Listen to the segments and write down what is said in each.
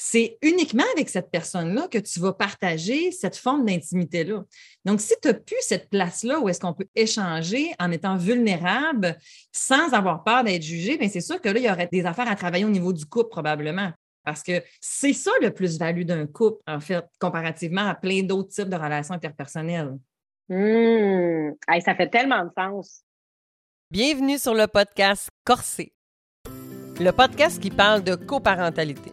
c'est uniquement avec cette personne-là que tu vas partager cette forme d'intimité-là. Donc, si tu n'as plus cette place-là où est-ce qu'on peut échanger en étant vulnérable sans avoir peur d'être jugé, bien, c'est sûr que là, il y aurait des affaires à travailler au niveau du couple probablement. Parce que c'est ça le plus-value d'un couple, en fait, comparativement à plein d'autres types de relations interpersonnelles. Mmh. ça fait tellement de sens. Bienvenue sur le podcast Corsé, le podcast qui parle de coparentalité.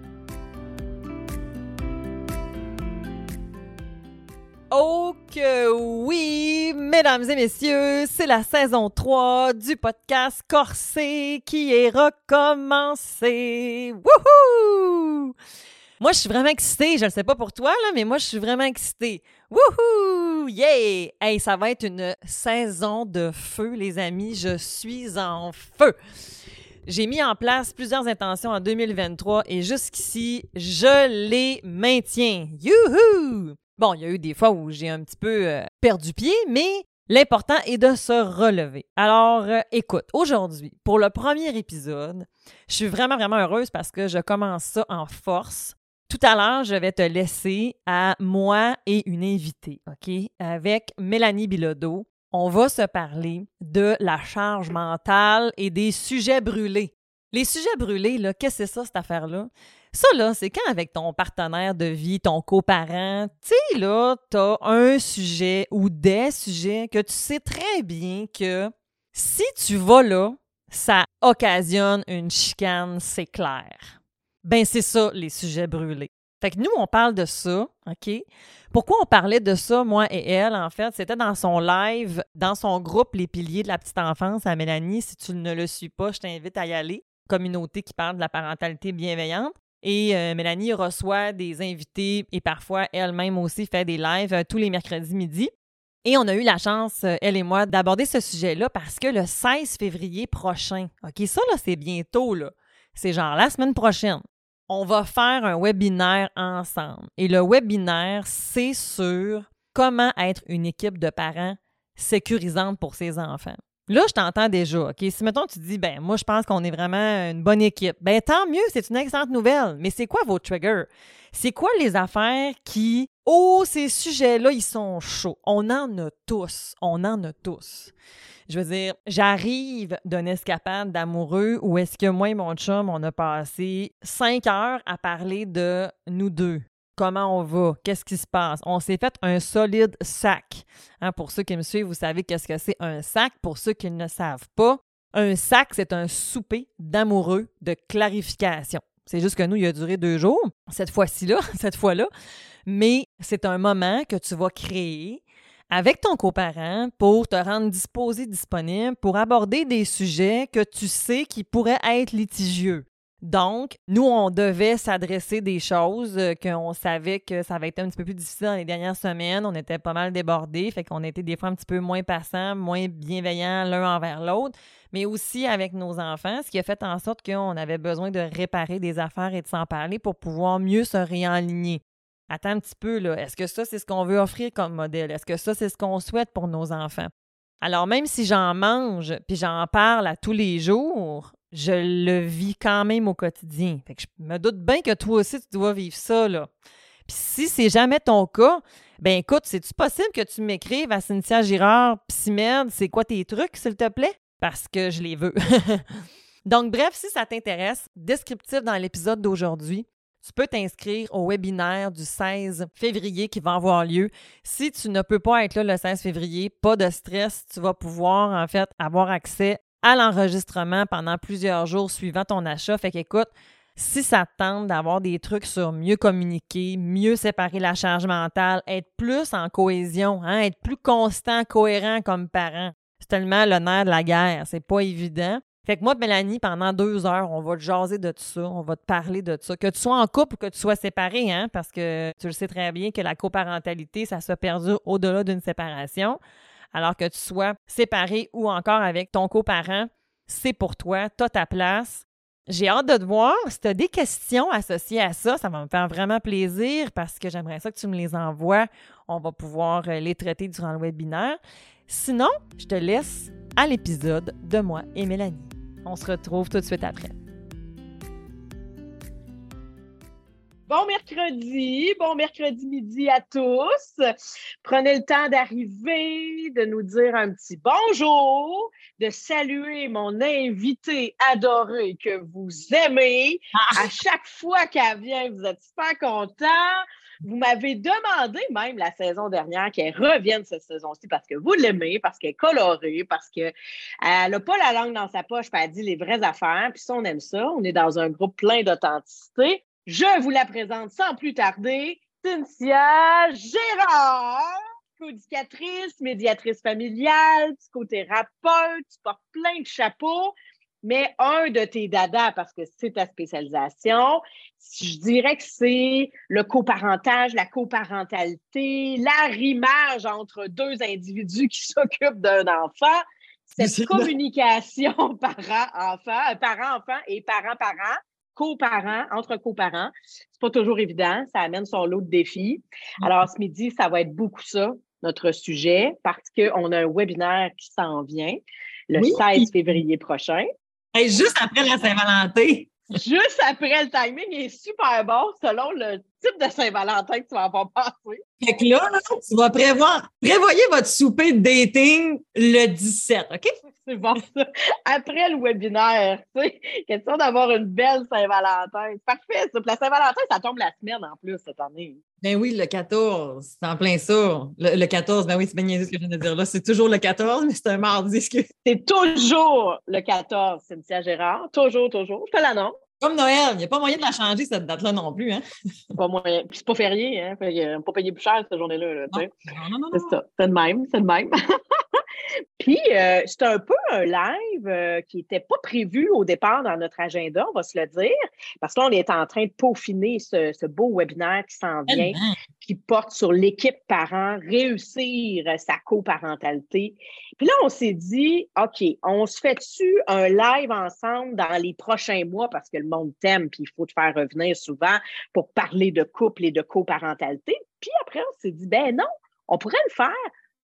Oh que oui, mesdames et messieurs, c'est la saison 3 du podcast Corsé qui est recommencé. Wouhou! Moi, je suis vraiment excitée. Je ne sais pas pour toi, là, mais moi, je suis vraiment excitée. Wouhou! Yeah! Hey, ça va être une saison de feu, les amis. Je suis en feu. J'ai mis en place plusieurs intentions en 2023 et jusqu'ici, je les maintiens. Youhou! Bon, il y a eu des fois où j'ai un petit peu euh, perdu pied, mais l'important est de se relever. Alors, euh, écoute, aujourd'hui, pour le premier épisode, je suis vraiment, vraiment heureuse parce que je commence ça en force. Tout à l'heure, je vais te laisser à moi et une invitée, OK? Avec Mélanie Bilodeau. On va se parler de la charge mentale et des sujets brûlés. Les sujets brûlés, là, qu'est-ce que c'est ça, cette affaire-là? Ça, là, c'est quand avec ton partenaire de vie, ton coparent, tu sais, là, t'as un sujet ou des sujets que tu sais très bien que si tu vas là, ça occasionne une chicane, c'est clair. Ben, c'est ça, les sujets brûlés. Fait que nous, on parle de ça, OK? Pourquoi on parlait de ça, moi et elle, en fait? C'était dans son live, dans son groupe Les Piliers de la petite enfance à Mélanie. Si tu ne le suis pas, je t'invite à y aller. Communauté qui parle de la parentalité bienveillante. Et euh, Mélanie reçoit des invités et parfois elle-même aussi fait des lives euh, tous les mercredis midi. Et on a eu la chance, euh, elle et moi, d'aborder ce sujet-là parce que le 16 février prochain, OK, ça là, c'est bientôt, là. C'est genre la semaine prochaine. On va faire un webinaire ensemble. Et le webinaire, c'est sur comment être une équipe de parents sécurisante pour ses enfants. Là, je t'entends déjà. OK? Si, mettons, tu dis, ben, moi, je pense qu'on est vraiment une bonne équipe, ben, tant mieux, c'est une excellente nouvelle. Mais c'est quoi vos triggers? C'est quoi les affaires qui, oh, ces sujets-là, ils sont chauds? On en a tous. On en a tous. Je veux dire, j'arrive d'une escapade d'amoureux où est-ce que moi et mon chum, on a passé cinq heures à parler de nous deux comment on va, qu'est-ce qui se passe. On s'est fait un solide sac. Hein, pour ceux qui me suivent, vous savez qu'est-ce que c'est un sac. Pour ceux qui ne savent pas, un sac, c'est un souper d'amoureux de clarification. C'est juste que nous, il a duré deux jours, cette fois-ci-là, cette fois-là. Mais c'est un moment que tu vas créer avec ton coparent pour te rendre disposé, disponible, pour aborder des sujets que tu sais qui pourraient être litigieux. Donc, nous, on devait s'adresser des choses euh, qu'on savait que ça avait été un petit peu plus difficile dans les dernières semaines. On était pas mal débordés, fait qu'on était des fois un petit peu moins passants, moins bienveillants l'un envers l'autre, mais aussi avec nos enfants, ce qui a fait en sorte qu'on avait besoin de réparer des affaires et de s'en parler pour pouvoir mieux se réaligner. Attends un petit peu. Est-ce que ça, c'est ce qu'on veut offrir comme modèle? Est-ce que ça, c'est ce qu'on souhaite pour nos enfants? Alors, même si j'en mange puis j'en parle à tous les jours, je le vis quand même au quotidien. Fait que je me doute bien que toi aussi, tu dois vivre ça, là. Puis si c'est jamais ton cas, ben écoute, c'est-tu possible que tu m'écrives à Cynthia Girard, Psymed, c'est quoi tes trucs, s'il te plaît? Parce que je les veux. Donc, bref, si ça t'intéresse, descriptif dans l'épisode d'aujourd'hui, tu peux t'inscrire au webinaire du 16 février qui va avoir lieu. Si tu ne peux pas être là le 16 février, pas de stress, tu vas pouvoir en fait avoir accès à l'enregistrement pendant plusieurs jours suivant ton achat. Fait qu'écoute, si ça te tente d'avoir des trucs sur mieux communiquer, mieux séparer la charge mentale, être plus en cohésion, hein, être plus constant, cohérent comme parent, c'est tellement le nerf de la guerre. C'est pas évident. Fait que moi, Mélanie, pendant deux heures, on va te jaser de ça, on va te parler de ça. Que tu sois en couple ou que tu sois séparé, hein, parce que tu le sais très bien que la coparentalité, ça se perdu au-delà d'une séparation. Alors que tu sois séparé ou encore avec ton coparent, c'est pour toi, tu ta place. J'ai hâte de te voir. Si tu as des questions associées à ça, ça va me faire vraiment plaisir parce que j'aimerais ça que tu me les envoies. On va pouvoir euh, les traiter durant le webinaire. Sinon, je te laisse à l'épisode de moi et Mélanie. On se retrouve tout de suite après. Bon mercredi, bon mercredi midi à tous. Prenez le temps d'arriver, de nous dire un petit bonjour, de saluer mon invité adoré que vous aimez. À chaque fois qu'elle vient, vous êtes super content. Vous m'avez demandé même la saison dernière qu'elle revienne cette saison-ci parce que vous l'aimez, parce qu'elle est colorée, parce qu'elle n'a pas la langue dans sa poche, puis elle dit les vraies affaires. Puis ça, on aime ça. On est dans un groupe plein d'authenticité. Je vous la présente sans plus tarder, Cynthia Gérard, psychodicatrice, médiatrice familiale, psychothérapeute, tu portes plein de chapeaux, mais un de tes dadas, parce que c'est ta spécialisation, je dirais que c'est le coparentage, la coparentalité, l'arrimage entre deux individus qui s'occupent d'un enfant, cette communication parent-enfant, parent-enfant et parent-parent coparents, entre coparents. C'est pas toujours évident, ça amène son lot de défis. Mm. Alors, ce midi, ça va être beaucoup ça, notre sujet, parce qu'on a un webinaire qui s'en vient le 16 février prochain. juste après la Saint-Valentin. Juste après, le timing est super bon selon le type de Saint-Valentin que tu vas avoir passé? Fait que là, tu vas prévoir, prévoyez votre souper de dating le 17, OK? C'est bon, ça. Après le webinaire, tu sais, question d'avoir une belle Saint-Valentin. Parfait, ça. la Saint-Valentin, ça tombe la semaine en plus cette année. Ben oui, le 14, c'est en plein ça. Le, 14, ben oui, c'est bien ce que je viens de dire là. C'est toujours le 14, mais c'est un mardi. C'est toujours le 14, Cynthia Gérard. Toujours, toujours. Je te l'annonce. Comme Noël, il n'y a pas moyen de la changer, cette date-là non plus. Hein? pas moyen. Puis c'est pas férié, hein? On ne pas payer plus cher cette journée-là. non, non, non, c'est ça. C'est le même. C'est le même. Puis, euh, c'est un peu un live euh, qui n'était pas prévu au départ dans notre agenda, on va se le dire, parce qu'on est en train de peaufiner ce, beau webinaire qui s'en vient, qui porte sur l'équipe parent, réussir sa coparentalité. Puis là, on s'est dit, OK, on se fait-tu un live ensemble dans les prochains mois? Parce que le monde t'aime, puis il faut te faire revenir souvent pour parler de couple et de coparentalité. Puis après, on s'est dit, ben non, on pourrait le faire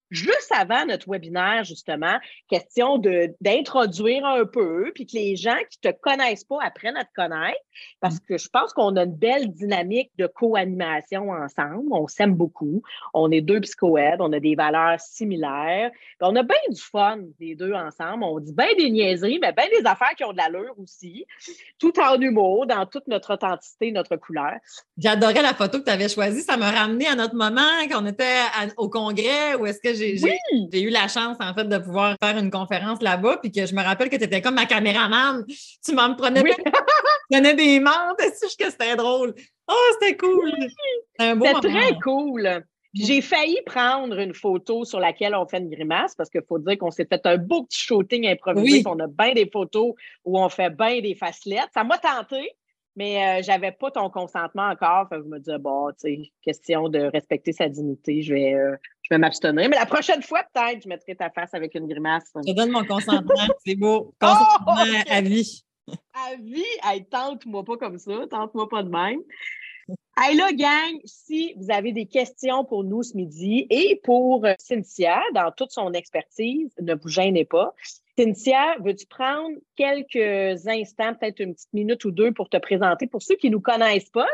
juste avant notre webinaire, justement, question d'introduire un peu, puis que les gens qui ne te connaissent pas apprennent à te connaître, parce mmh. que je pense qu'on a une belle dynamique de co-animation ensemble. On s'aime beaucoup. On est deux psychoèdes, on a des valeurs similaires. on a bien du fun, les deux ensemble. On dit bien des niaiseries, mais bien des affaires qui ont de l'allure aussi, tout en humour, dans toute notre authenticité, notre couleur. J'adorais la photo que tu avais choisie. Ça m'a ramené à notre moment quand on était au congrès où est-ce que j'ai eu la chance, en fait, de pouvoir faire une conférence là-bas, puis que je me rappelle que tu étais comme ma caméraman. Tu m'en prenais, des... prenais des menthes, que c'était drôle? Oh, c'était cool! C'était très cool. J'ai failli prendre une photo sur laquelle on fait une grimace parce qu'il faut dire qu'on s'est fait un beau petit shooting improvisé. On a bien des photos où on fait bien des facelettes. Ça m'a tenté, mais je euh, j'avais pas ton consentement encore. je me disais, bon, tu sais, question de respecter sa dignité, je vais, euh, je vais m'abstenir. Mais la prochaine fois, peut-être, je mettrai ta face avec une grimace. Je donne mon consentement, c'est beau. Oh, consentement à vie. À vie, hey, tente-moi pas comme ça, tente-moi pas de même. Hey là, gang, si vous avez des questions pour nous ce midi et pour euh, Cynthia, dans toute son expertise, ne vous gênez pas. Cynthia, veux-tu prendre quelques instants, peut-être une petite minute ou deux pour te présenter? Pour ceux qui ne nous connaissent pas?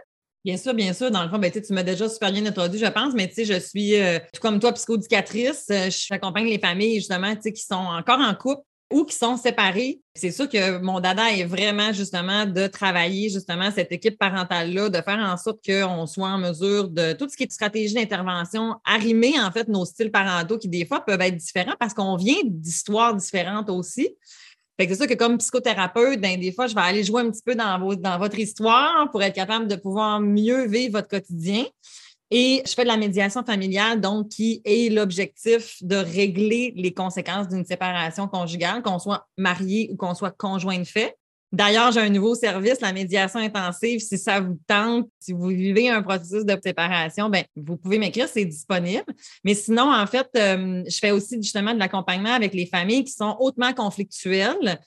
Bien sûr, bien sûr. Dans le fond, ben, tu m'as déjà super bien introduit, je pense, mais je suis, euh, tout comme toi, psychodicatrice. Euh, J'accompagne les familles, justement, qui sont encore en couple ou qui sont séparés. C'est sûr que mon dada est vraiment justement de travailler justement cette équipe parentale-là, de faire en sorte qu'on soit en mesure de tout ce qui est stratégie d'intervention, arrimer en fait nos styles parentaux qui des fois peuvent être différents parce qu'on vient d'histoires différentes aussi. Fait que c'est sûr que comme psychothérapeute, ben, des fois, je vais aller jouer un petit peu dans, dans votre histoire pour être capable de pouvoir mieux vivre votre quotidien. Et je fais de la médiation familiale, donc qui est l'objectif de régler les conséquences d'une séparation conjugale, qu'on soit marié ou qu'on soit conjoint de fait. D'ailleurs, j'ai un nouveau service, la médiation intensive. Si ça vous tente, si vous vivez un processus de séparation, ben, vous pouvez m'écrire, c'est disponible. Mais sinon, en fait, euh, je fais aussi justement de l'accompagnement avec les familles qui sont hautement conflictuelles,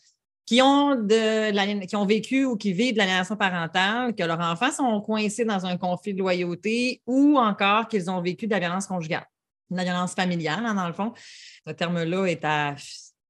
qui ont, de, qui ont vécu ou qui vivent de l'aliénation parentale, que leurs enfants sont coincés dans un conflit de loyauté ou encore qu'ils ont vécu de la violence conjugale, de la violence familiale, hein, dans le fond. Ce terme-là est à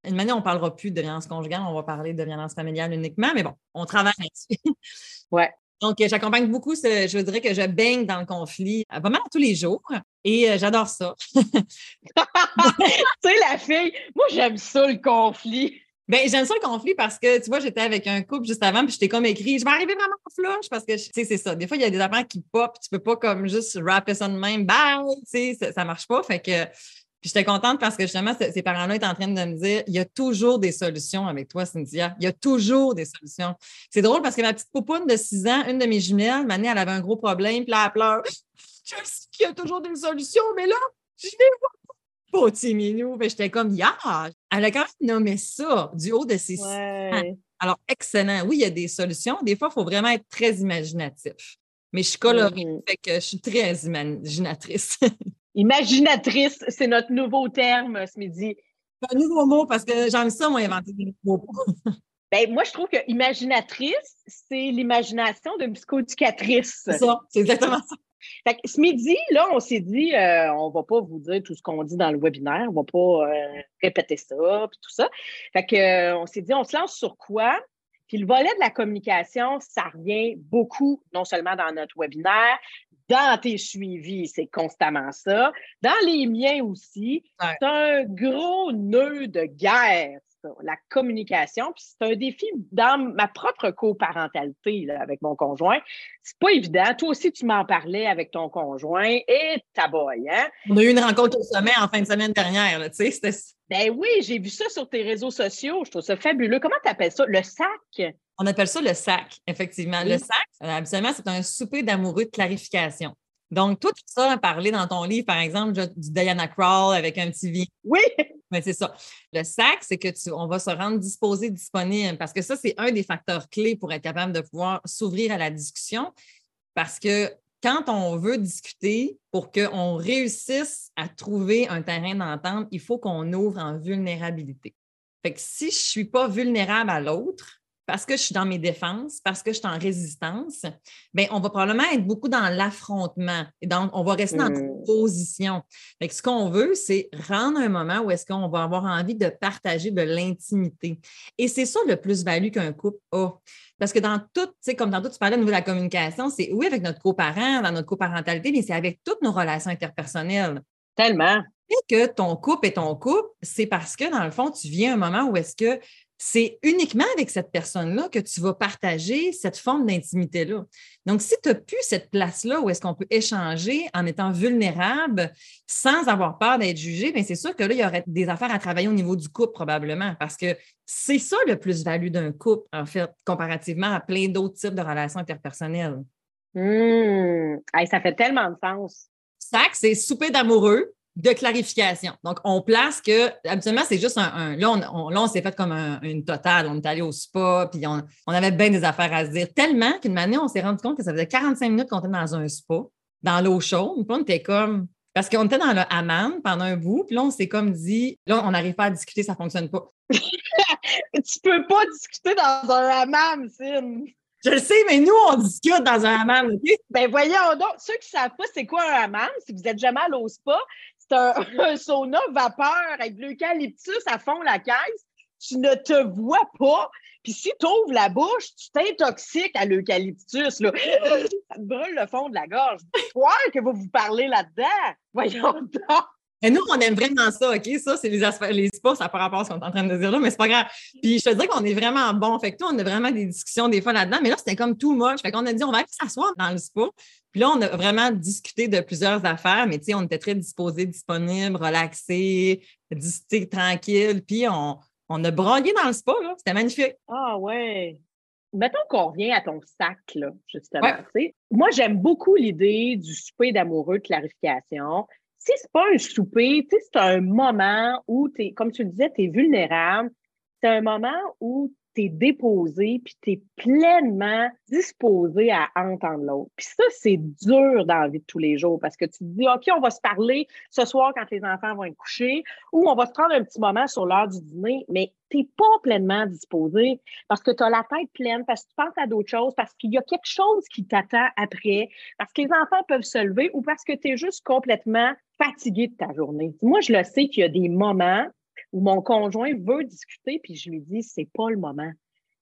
une manière, on ne parlera plus de violence conjugale, on va parler de violence familiale uniquement, mais bon, on travaille là-dessus. ouais. Donc, euh, j'accompagne beaucoup, je dirais que je baigne dans le conflit euh, pas mal tous les jours et euh, j'adore ça. tu sais, la fille, moi, j'aime ça, le conflit. Ben, j'aime ça le conflit parce que, tu vois, j'étais avec un couple juste avant, puis j'étais comme écrit, je vais arriver vraiment en flush parce que, tu sais, c'est ça. Des fois, il y a des affaires qui pop, tu peux pas comme juste rapper ça de même, bah, tu sais, ça, ça marche pas. Fait que j'étais contente parce que justement, ces parents-là étaient en train de me dire il y a toujours des solutions avec toi, Cynthia. Il y a toujours des solutions. C'est drôle parce que ma petite poupoune de 6 ans, une de mes jumelles, Mané, elle avait un gros problème, puis là, elle pleure. Je sais qu'il y a toujours des solutions, mais là, je vais voir pas petit minou. J'étais comme, yeah! Elle a quand même nommé ça du haut de ses ouais. Alors, excellent. Oui, il y a des solutions. Des fois, il faut vraiment être très imaginatif. Mais je suis colorée, mm-hmm. fait que je suis très imaginatrice. Imaginatrice, c'est notre nouveau terme ce midi. C'est un nouveau mot parce que j'aime ça, moi, inventer des nouveaux mots. ben, moi, je trouve que imaginatrice, c'est l'imagination d'une psychoéducatrice. C'est ça, c'est exactement ça. Fait ce midi, là, on s'est dit, euh, on ne va pas vous dire tout ce qu'on dit dans le webinaire, on ne va pas euh, répéter ça, puis tout ça. Fait que, euh, on s'est dit, on se lance sur quoi? Puis le volet de la communication, ça revient beaucoup, non seulement dans notre webinaire, dans tes suivis, c'est constamment ça. Dans les miens aussi, c'est un gros nœud de guerre, ça, la communication. Puis c'est un défi dans ma propre coparentalité avec mon conjoint. C'est pas évident. Toi aussi, tu m'en parlais avec ton conjoint et ta boy, hein? On a eu une rencontre au sommet en fin de semaine dernière, tu sais. Ben oui, j'ai vu ça sur tes réseaux sociaux. Je trouve ça fabuleux. Comment tu appelles ça? Le sac? On appelle ça le sac, effectivement. Le sac, euh, absolument, c'est un souper d'amoureux de clarification. Donc, tout ça a parlé dans ton livre, par exemple, du Diana Crawl avec un petit vie. Oui. Mais c'est ça. Le sac, c'est que tu, on va se rendre disposé, disponible, parce que ça, c'est un des facteurs clés pour être capable de pouvoir s'ouvrir à la discussion. Parce que quand on veut discuter, pour qu'on réussisse à trouver un terrain d'entente, il faut qu'on ouvre en vulnérabilité. Fait que si je ne suis pas vulnérable à l'autre, parce que je suis dans mes défenses, parce que je suis en résistance, bien, on va probablement être beaucoup dans l'affrontement. Et donc, on va rester dans une mmh. position. Fait ce qu'on veut, c'est rendre un moment où est-ce qu'on va avoir envie de partager de l'intimité. Et c'est ça le plus-value qu'un couple a. Parce que dans tout, tu sais, comme tantôt tu parlais au niveau de la communication, c'est oui avec notre coparent, dans notre coparentalité, mais c'est avec toutes nos relations interpersonnelles. Tellement. Et que ton couple est ton couple, c'est parce que, dans le fond, tu viens un moment où est-ce que c'est uniquement avec cette personne-là que tu vas partager cette forme d'intimité-là. Donc, si tu n'as plus cette place-là où est-ce qu'on peut échanger en étant vulnérable sans avoir peur d'être jugé, bien, c'est sûr que là, il y aurait des affaires à travailler au niveau du couple probablement parce que c'est ça le plus-value d'un couple, en fait, comparativement à plein d'autres types de relations interpersonnelles. Mmh. ça fait tellement de sens. Sac, c'est souper d'amoureux de clarification. Donc, on place que, habituellement, c'est juste un. là, on, s'est fait comme une totale. On est allé au spa, puis on, avait bien des affaires à se dire. Tellement qu'une année, on s'est rendu compte que ça faisait 45 minutes qu'on était dans un spa, dans l'eau chaude. Puis on était comme. Parce qu'on était dans le hammam pendant un bout, puis là, on s'est comme dit, là, on n'arrive pas à discuter, ça ne fonctionne pas. tu peux pas discuter dans un hammam, Sim. Je le sais, mais nous, on discute dans un hammam. Ben voyons donc, ceux qui ne savent pas c'est quoi un hammam, si vous êtes jamais allé au spa, c'est un, sauna vapeur avec de l'eucalyptus à fond la caisse. Tu ne te vois pas. Puis si tu ouvres la bouche, tu t'intoxiques à l'eucalyptus. Ça te brûle le fond de la gorge. Toi que vous vous parlez là-dedans. Voyons donc. Et nous, on aime vraiment ça, OK? Ça, c'est les, les spas, ça par rapport à ce qu'on est en train de dire là, mais c'est pas grave. Puis je te dis qu'on est vraiment bon. Fait que toi, on a vraiment des discussions des fois là-dedans, mais là, c'était comme tout moche. Fait qu'on a dit, on va aller s'asseoir dans le spa. Puis là, on a vraiment discuté de plusieurs affaires, mais tu sais, on était très disposés, disponibles, relaxés, discuter tranquille. Puis on, on a brogué dans le spa, là. C'était magnifique. Ah ouais. Mettons qu'on revient à ton sac, là, justement. Moi, j'aime beaucoup l'idée du souper d'amoureux de clarification si c'est pas un souper, c'est un moment où, es, comme tu le disais, tu es vulnérable. C'est un moment où tu es déposé, puis tu es pleinement disposé à entendre l'autre. Puis ça, c'est dur dans la vie de tous les jours parce que tu te dis, OK, on va se parler ce soir quand les enfants vont être couchés ou on va se prendre un petit moment sur l'heure du dîner, mais tu n'es pas pleinement disposé parce que tu as la tête pleine, parce que tu penses à d'autres choses, parce qu'il y a quelque chose qui t'attend après, parce que les enfants peuvent se lever ou parce que tu es juste complètement fatigué de ta journée. Moi, je le sais qu'il y a des moments où mon conjoint veut discuter, puis je lui dis, c'est pas le moment.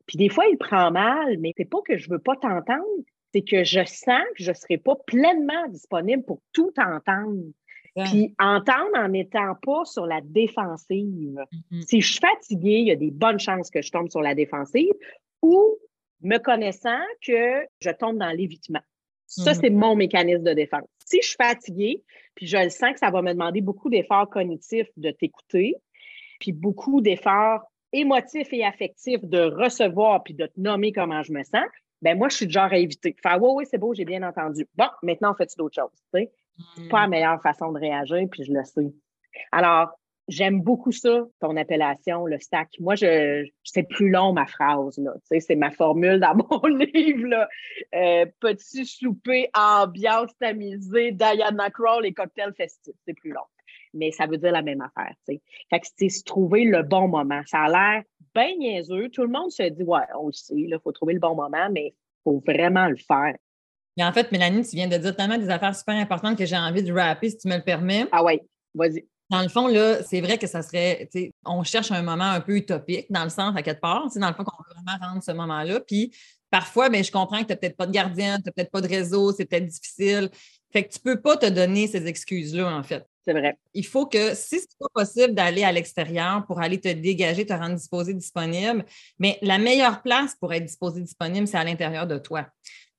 Puis des fois, il prend mal, mais c'est pas que je veux pas t'entendre, c'est que je sens que je serai pas pleinement disponible pour tout entendre. Puis entendre en n'étant pas sur la défensive. Mm-hmm. Si je suis fatiguée, il y a des bonnes chances que je tombe sur la défensive ou me connaissant que je tombe dans l'évitement. Ça, mm-hmm. c'est mon mécanisme de défense. Si je suis fatiguée, puis je le sens que ça va me demander beaucoup d'efforts cognitifs de t'écouter, puis beaucoup d'efforts émotifs et affectifs de recevoir puis de te nommer comment je me sens, ben moi, je suis du genre à éviter. Faire oui, oui, c'est beau, j'ai bien entendu. Bon, maintenant, fait d'autres choses. Tu sais? C'est pas la mm. meilleure façon de réagir, puis je le sais. Alors, j'aime beaucoup ça, ton appellation, le stack. Moi, je, c'est plus long, ma phrase, là. Tu sais, c'est ma formule dans mon livre, là. Euh, petit souper, ambiance tamisée, Diana Crawl et cocktail festif. C'est plus long mais ça veut dire la même affaire. Fait que c'est se trouver le bon moment. Ça a l'air bien niaiseux. Tout le monde se dit, ouais, on le sait, il faut trouver le bon moment, mais il faut vraiment le faire. Mais en fait, Mélanie, tu viens de dire tellement des affaires super importantes que j'ai envie de rapper, si tu me le permets. Ah oui, vas-y. Dans le fond, là, c'est vrai que ça serait, on cherche un moment un peu utopique, dans le sens, à quelque part, dans le fond, qu'on veut vraiment rendre ce moment-là. Puis parfois, mais ben, je comprends que tu n'as peut-être pas de gardien, tu n'as peut-être pas de réseau, c'est peut-être difficile. Fait que tu ne peux pas te donner ces excuses-là, en fait. C'est vrai. Il faut que, si ce n'est pas possible d'aller à l'extérieur pour aller te dégager, te rendre disposé, disponible, mais la meilleure place pour être disposé, disponible, c'est à l'intérieur de toi.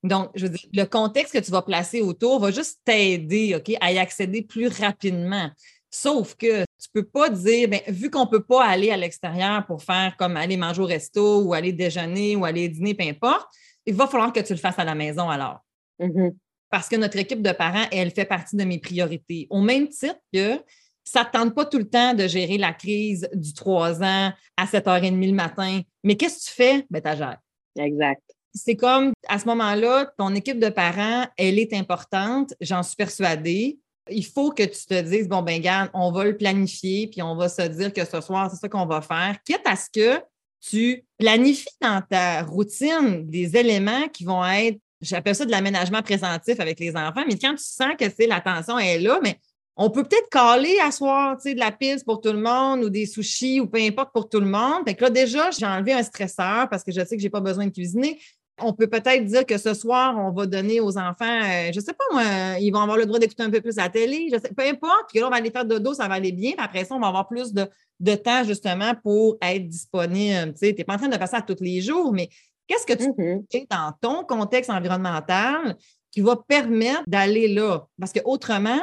Donc, je veux dire, le contexte que tu vas placer autour va juste t'aider, OK, à y accéder plus rapidement. Sauf que tu ne peux pas dire, bien, vu qu'on ne peut pas aller à l'extérieur pour faire comme aller manger au resto ou aller déjeuner ou aller dîner, peu importe, il va falloir que tu le fasses à la maison alors. Mm-hmm parce que notre équipe de parents, elle fait partie de mes priorités. Au même titre que ça ne tente pas tout le temps de gérer la crise du 3 ans à 7h30 le matin. Mais qu'est-ce que tu fais? Ben, tu gères. Exact. C'est comme à ce moment-là, ton équipe de parents, elle est importante, j'en suis persuadée. Il faut que tu te dises, bon, ben, garde, on va le planifier, puis on va se dire que ce soir, c'est ça qu'on va faire, quitte à ce que tu planifies dans ta routine des éléments qui vont être j'appelle ça de l'aménagement présentif avec les enfants, mais quand tu sens que l'attention est là, mais on peut peut-être caler à soir de la piste pour tout le monde ou des sushis ou peu importe pour tout le monde. Fait là, déjà, j'ai enlevé un stresseur parce que je sais que je n'ai pas besoin de cuisiner. On peut peut-être dire que ce soir, on va donner aux enfants, euh, je ne sais pas moi, ils vont avoir le droit d'écouter un peu plus la télé, je sais, peu importe. Puis là, on va aller faire de dos, ça va aller bien. Puis après ça, on va avoir plus de, de temps justement pour être disponible. Tu n'es pas en train de faire ça tous les jours, mais Qu'est-ce que tu mm-hmm. fais dans ton contexte environnemental qui va permettre d'aller là? Parce que autrement,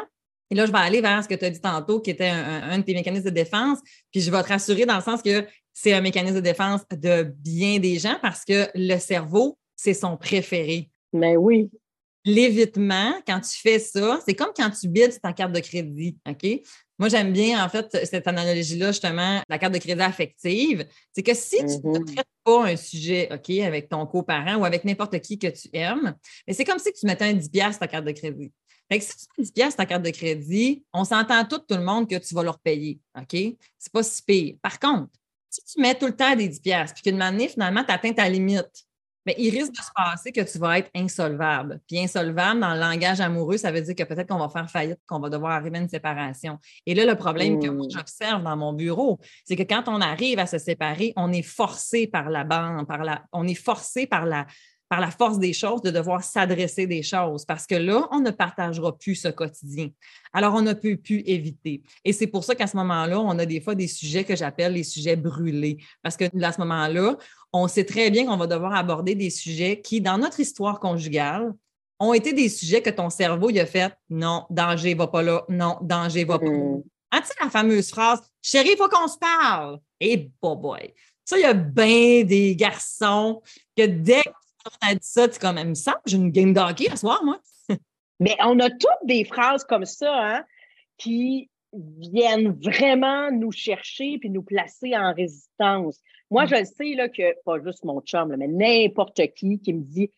et là, je vais aller vers ce que tu as dit tantôt, qui était un, de tes mécanismes de défense, puis je vais te rassurer dans le sens que c'est un mécanisme de défense de bien des gens parce que le cerveau, c'est son préféré. Mais oui. L'évitement, quand tu fais ça, c'est comme quand tu bides ta carte de crédit. OK? Moi, j'aime bien, en fait, cette analogie-là, justement, la carte de crédit affective. C'est que si tu ne mm-hmm. traites pas un sujet, OK, avec ton coparent ou avec n'importe qui que tu aimes, mais c'est comme si tu mettais un 10$ sur ta carte de crédit. Fait que si tu mets 10$ sur ta carte de crédit, on s'entend tout, tout le monde que tu vas leur payer. OK? C'est pas si pire. Par contre, si tu mets tout le temps des 10$, puis qu'une année, finalement, tu atteins ta limite, mais il risque de se passer que tu vas être insolvable. Puis insolvable, dans le langage amoureux, ça veut dire que peut-être qu'on va faire faillite, qu'on va devoir arriver à une séparation. Et là, le problème que moi, mmh. j'observe dans mon bureau, c'est que quand on arrive à se séparer, on est forcé par la bande, par la, on est forcé par la, par la force des choses, de devoir s'adresser des choses parce que là, on ne partagera plus ce quotidien. Alors, on ne peut plus éviter. Et c'est pour ça qu'à ce moment-là, on a des fois des sujets que j'appelle les sujets brûlés parce que à ce moment-là, on sait très bien qu'on va devoir aborder des sujets qui, dans notre histoire conjugale, ont été des sujets que ton cerveau il a fait non, danger va pas là, non, danger va pas là. Mm-hmm. Ah, tu sais, la fameuse phrase Chérie, il faut qu'on se parle. Et hey, boy. Ça, il y a bien des garçons que dès on a dit ça, tu comme, même ça, j'ai une game d'hockey à soir, moi. Mais on a toutes des phrases comme ça, hein, qui viennent vraiment nous chercher puis nous placer en résistance. Moi, je le sais là, que, pas juste mon chum, mais n'importe qui qui me dit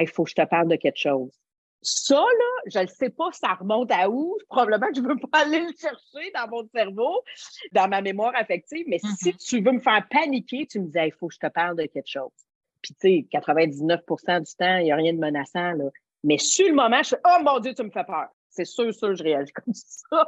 il faut que je te parle de quelque chose. Ça, là, je ne sais pas, ça remonte à où. Probablement que je ne veux pas aller le chercher dans mon cerveau, dans ma mémoire affective. Mais si mm-hmm. tu veux me faire paniquer, tu me dis, il faut que je te parle de quelque chose. Puis, tu sais, 99% du temps, il n'y a rien de menaçant. Là. Mais sur le moment, je suis, oh mon Dieu, tu me fais peur. C'est sûr, sûr, je réagis comme ça.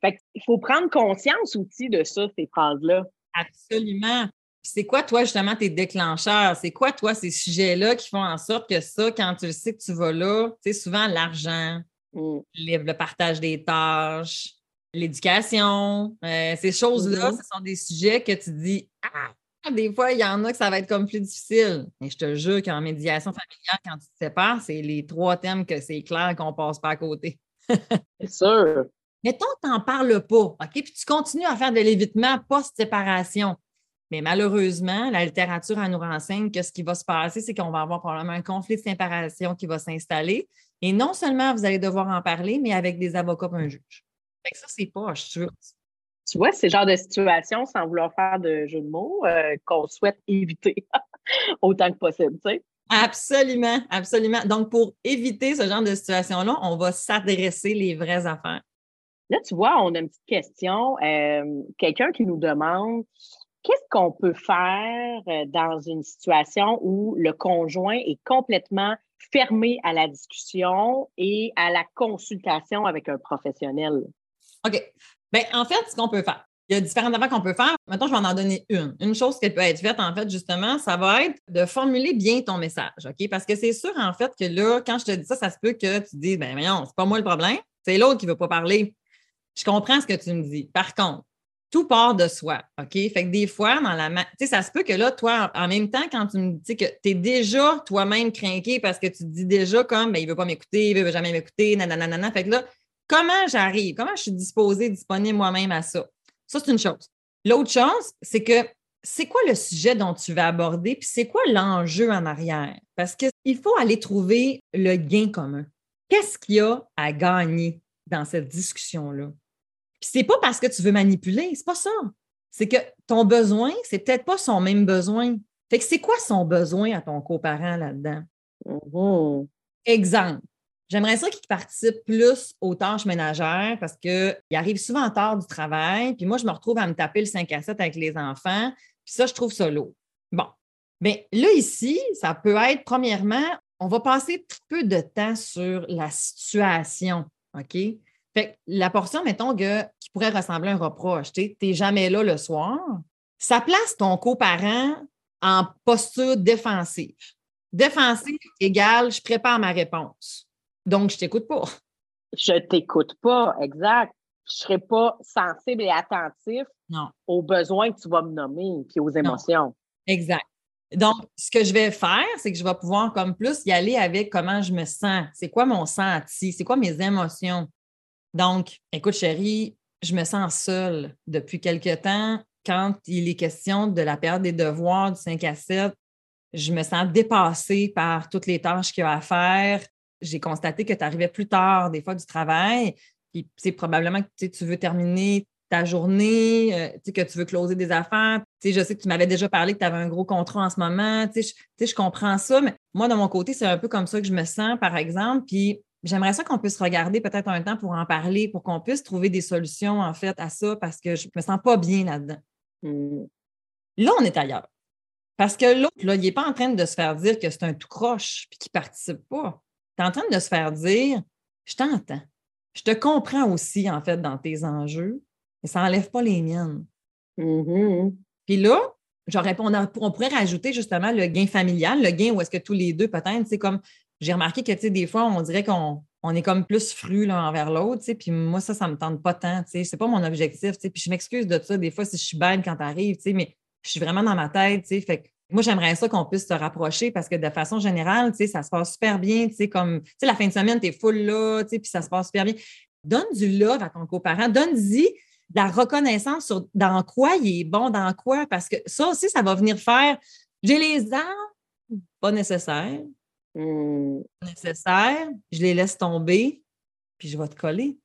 Fait il faut prendre conscience aussi de ça, ces phrases-là. Absolument. C'est quoi, toi, justement, tes déclencheurs? C'est quoi, toi, ces sujets-là qui font en sorte que ça, quand tu le sais que tu vas là, tu sais, souvent l'argent, mm. le partage des tâches, l'éducation, euh, ces choses-là, mm-hmm. ce sont des sujets que tu dis Ah, des fois, il y en a que ça va être comme plus difficile. Mais je te jure qu'en médiation familiale, quand tu te sépares, c'est les trois thèmes que c'est clair qu'on ne passe pas à côté. c'est sûr. Mettons que tu n'en parles pas, OK? Puis tu continues à faire de l'évitement post-séparation. Mais malheureusement, la littérature elle nous renseigne que ce qui va se passer, c'est qu'on va avoir probablement un conflit de séparation qui va s'installer. Et non seulement vous allez devoir en parler, mais avec des avocats et un juge. Fait ça, c'est pas sûr. Tu vois, c'est le genre de situation, sans vouloir faire de jeu de mots, euh, qu'on souhaite éviter autant que possible, tu sais. Absolument, absolument. Donc, pour éviter ce genre de situation-là, on va s'adresser les vraies affaires. Là, tu vois, on a une petite question. Euh, quelqu'un qui nous demande Qu'est-ce qu'on peut faire euh, dans une situation où le conjoint est complètement fermé à la discussion et à la consultation avec un professionnel? OK. Bien, en fait, ce qu'on peut faire, il y a différentes affaires qu'on peut faire. Maintenant, je vais en donner une. Une chose qui peut être faite, en fait, justement, ça va être de formuler bien ton message, OK? Parce que c'est sûr, en fait, que là, quand je te dis ça, ça se peut que tu dis, ben voyons, c'est pas moi le problème, c'est l'autre qui veut pas parler. Je comprends ce que tu me dis. Par contre, tout part de soi. OK? Fait que des fois, dans la. Tu sais, ça se peut que là, toi, en même temps, quand tu me dis que tu es déjà toi-même craqué parce que tu te dis déjà comme, ben, il ne veut pas m'écouter, il ne veut jamais m'écouter, nanana. Fait que là, comment j'arrive? Comment je suis disposée, disponible moi-même à ça? Ça, c'est une chose. L'autre chose, c'est que c'est quoi le sujet dont tu vas aborder, puis c'est quoi l'enjeu en arrière? Parce qu'il faut aller trouver le gain commun. Qu'est-ce qu'il y a à gagner dans cette discussion-là? Puis c'est pas parce que tu veux manipuler, c'est pas ça. C'est que ton besoin, c'est peut-être pas son même besoin. Fait que c'est quoi son besoin à ton coparent là-dedans? Mm-hmm. Exemple. J'aimerais ça qu'il participe plus aux tâches ménagères parce qu'il arrive souvent en tard du travail. Puis moi, je me retrouve à me taper le 5 à 7 avec les enfants. Puis ça, je trouve ça lourd. Bon. Bien, là, ici, ça peut être, premièrement, on va passer peu de temps sur la situation. OK? Fait la portion, mettons, qui pourrait ressembler à un reproche, tu n'es jamais là le soir, ça place ton coparent en posture défensive. Défensive égale je prépare ma réponse. Donc, je ne t'écoute pas. Je ne t'écoute pas, exact. Je ne serai pas sensible et attentif aux besoins que tu vas me nommer et aux émotions. Exact. Donc, ce que je vais faire, c'est que je vais pouvoir comme plus y aller avec comment je me sens. C'est quoi mon senti? C'est quoi mes émotions? Donc, écoute, chérie, je me sens seule depuis quelque temps. Quand il est question de la période des devoirs du 5 à 7, je me sens dépassée par toutes les tâches qu'il y a à faire. J'ai constaté que tu arrivais plus tard, des fois, du travail. Puis c'est probablement que tu veux terminer ta journée, euh, que tu veux closer des affaires. je sais que tu m'avais déjà parlé que tu avais un gros contrat en ce moment. Je, je comprends ça, mais moi, de mon côté, c'est un peu comme ça que je me sens, par exemple. Puis J'aimerais ça qu'on puisse regarder peut-être un temps pour en parler, pour qu'on puisse trouver des solutions en fait à ça parce que je me sens pas bien là-dedans. Hmm. Là, on est ailleurs. Parce que l'autre, là, il n'est pas en train de se faire dire que c'est un tout croche puis qu'il ne participe pas. Es en train de se faire dire Je t'entends. Je te comprends aussi, en fait, dans tes enjeux, mais ça n'enlève pas les miennes. Mm-hmm. Puis là, on, on, pourrait rajouter justement le gain familial, le gain où est-ce que tous les deux, peut-être, c'est comme j'ai remarqué que, tu sais, des fois, on dirait qu'on on est comme plus fru l'un envers l'autre, tu sais, puis moi, ça, ça me tente pas tant, tu sais, c'est pas mon objectif, tu sais, puis je m'excuse de ça, des fois, si je suis belle quand tu arrives, tu sais, mais je suis vraiment dans ma tête, tu sais, fait que moi, j'aimerais ça qu'on puisse se rapprocher parce que de façon générale, tu sais, ça se passe super bien, tu sais, comme, tu sais, la fin de semaine, tu es full là, tu sais, puis ça se passe super bien. Donne du love à ton coparent, donne-y de la reconnaissance sur dans quoi il est bon, dans quoi, parce que ça aussi, ça va venir faire, j'ai les armes, pas nécessaire, Hmm. nécessaire, je les laisse tomber, puis je vais te coller.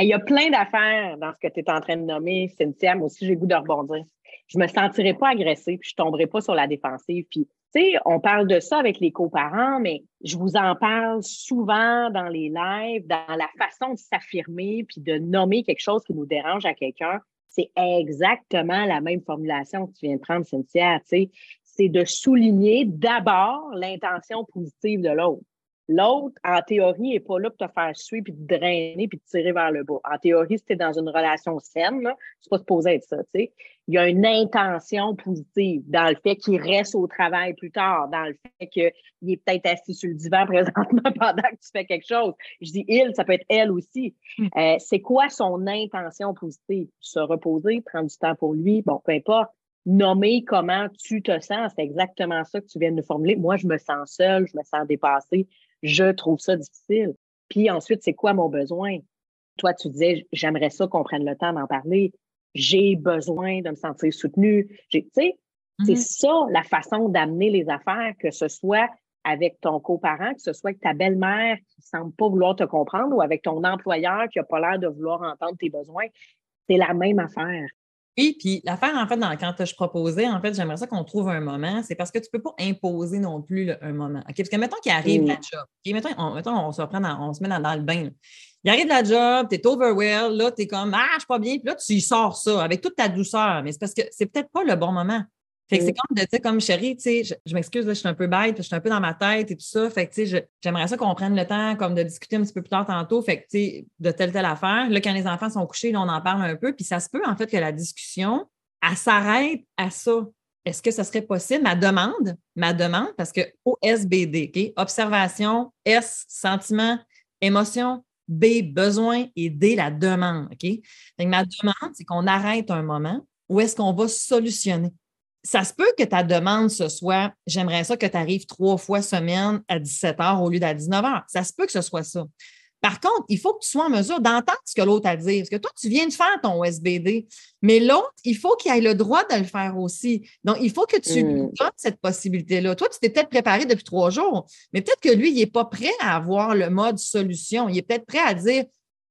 Il y a plein d'affaires dans ce que tu es en train de nommer, Cynthia. Aussi, j'ai goût de rebondir. Je me sentirais pas agressée, puis je tomberais pas sur la défensive. Puis, tu sais, on parle de ça avec les coparents, mais je vous en parle souvent dans les lives, dans la façon de s'affirmer, puis de nommer quelque chose qui nous dérange à quelqu'un. C'est exactement la même formulation que tu viens de prendre, Cynthia. Tu sais, c'est de souligner d'abord l'intention positive de l'autre. L'autre, en théorie, n'est pas là pour te faire suivre, puis te drainer, puis te tirer vers le bas. En théorie, si tu es dans une relation saine, c'est pas supposé être ça. sais. Il y a une intention positive dans le fait qu'il reste au travail plus tard, dans le fait qu'il est peut-être assis sur le divan présentement pendant que tu fais quelque chose. Je dis il, ça peut être elle aussi. Hmm. Euh, c'est quoi son intention positive? Se reposer, prendre du temps pour lui, bon, peu importe nommer comment tu te sens. C'est exactement ça que tu viens de formuler. Moi, je me sens seule, je me sens dépassée, je trouve ça difficile. Puis ensuite, c'est quoi mon besoin? Toi, tu disais, j'aimerais ça qu'on prenne le temps d'en parler. J'ai besoin de me sentir soutenue. Tu sais, c'est mm-hmm. ça la façon d'amener les affaires, que ce soit avec ton coparent, que ce soit avec ta belle-mère qui ne semble pas vouloir te comprendre ou avec ton employeur qui n'a pas l'air de vouloir entendre tes besoins. C'est la même affaire. Oui, puis l'affaire, en fait, dans, quand je proposais, en fait, j'aimerais ça qu'on trouve un moment, c'est parce que tu ne peux pas imposer non plus un moment. OK? Parce que mettons qu'il arrive la job. Mettons, on, on, se reprend on se met dans, le bain. Il arrive la job, tu es overwhelmed, là, tu es comme Ah, je suis pas bien, puis là, tu y sors ça avec toute ta douceur. Mais c'est parce que c'est peut-être pas le bon moment. Fait que c'est comme de dire, comme chérie, tu sais, je, m'excuse, je suis un peu bête, je suis un peu dans ma tête et tout ça. Fait que, tu sais, j'aimerais ça qu'on prenne le temps, comme de discuter un petit peu plus tard tantôt. Fait que, tu sais, de telle, telle affaire. Là, quand les enfants sont couchés, là, on en parle un peu. Puis ça se peut, en fait, que la discussion, elle s'arrête à ça. Est-ce que ça serait possible? Ma demande, ma demande, parce que OSBD, OK? Observation, S, sentiment, émotion, B, besoin et D, la demande, OK? Donc, ma demande, c'est qu'on arrête un moment où est-ce qu'on va solutionner. Ça se peut que ta demande, ce soit j'aimerais ça que tu arrives trois fois semaine à 17 h au lieu d'à 19 h. Ça se peut que ce soit ça. Par contre, il faut que tu sois en mesure d'entendre ce que l'autre a à dire. Parce que toi, tu viens de faire ton OSBD, mais l'autre, il faut qu'il ait le droit de le faire aussi. Donc, il faut que tu lui mm. donnes cette possibilité-là. Toi, tu t'es peut-être préparé depuis trois jours, mais peut-être que lui, il n'est pas prêt à avoir le mode solution. Il est peut-être prêt à dire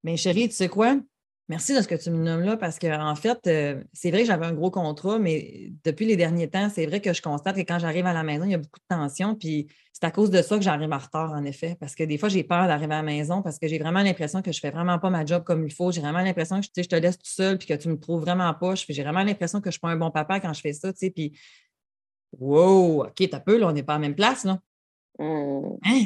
Mais chérie, tu sais quoi? Merci de ce que tu me nommes là parce qu'en en fait, euh, c'est vrai que j'avais un gros contrat, mais depuis les derniers temps, c'est vrai que je constate que quand j'arrive à la maison, il y a beaucoup de tension. Puis c'est à cause de ça que j'arrive en retard, en effet. Parce que des fois, j'ai peur d'arriver à la maison parce que j'ai vraiment l'impression que je fais vraiment pas ma job comme il faut. J'ai vraiment l'impression que je te laisse tout seul puis que tu me trouves vraiment. Puis j'ai vraiment l'impression que je suis pas un bon papa quand je fais ça. Puis, wow, OK, t'as peu, là, on n'est pas à la même place. Là. Mmh. Hein?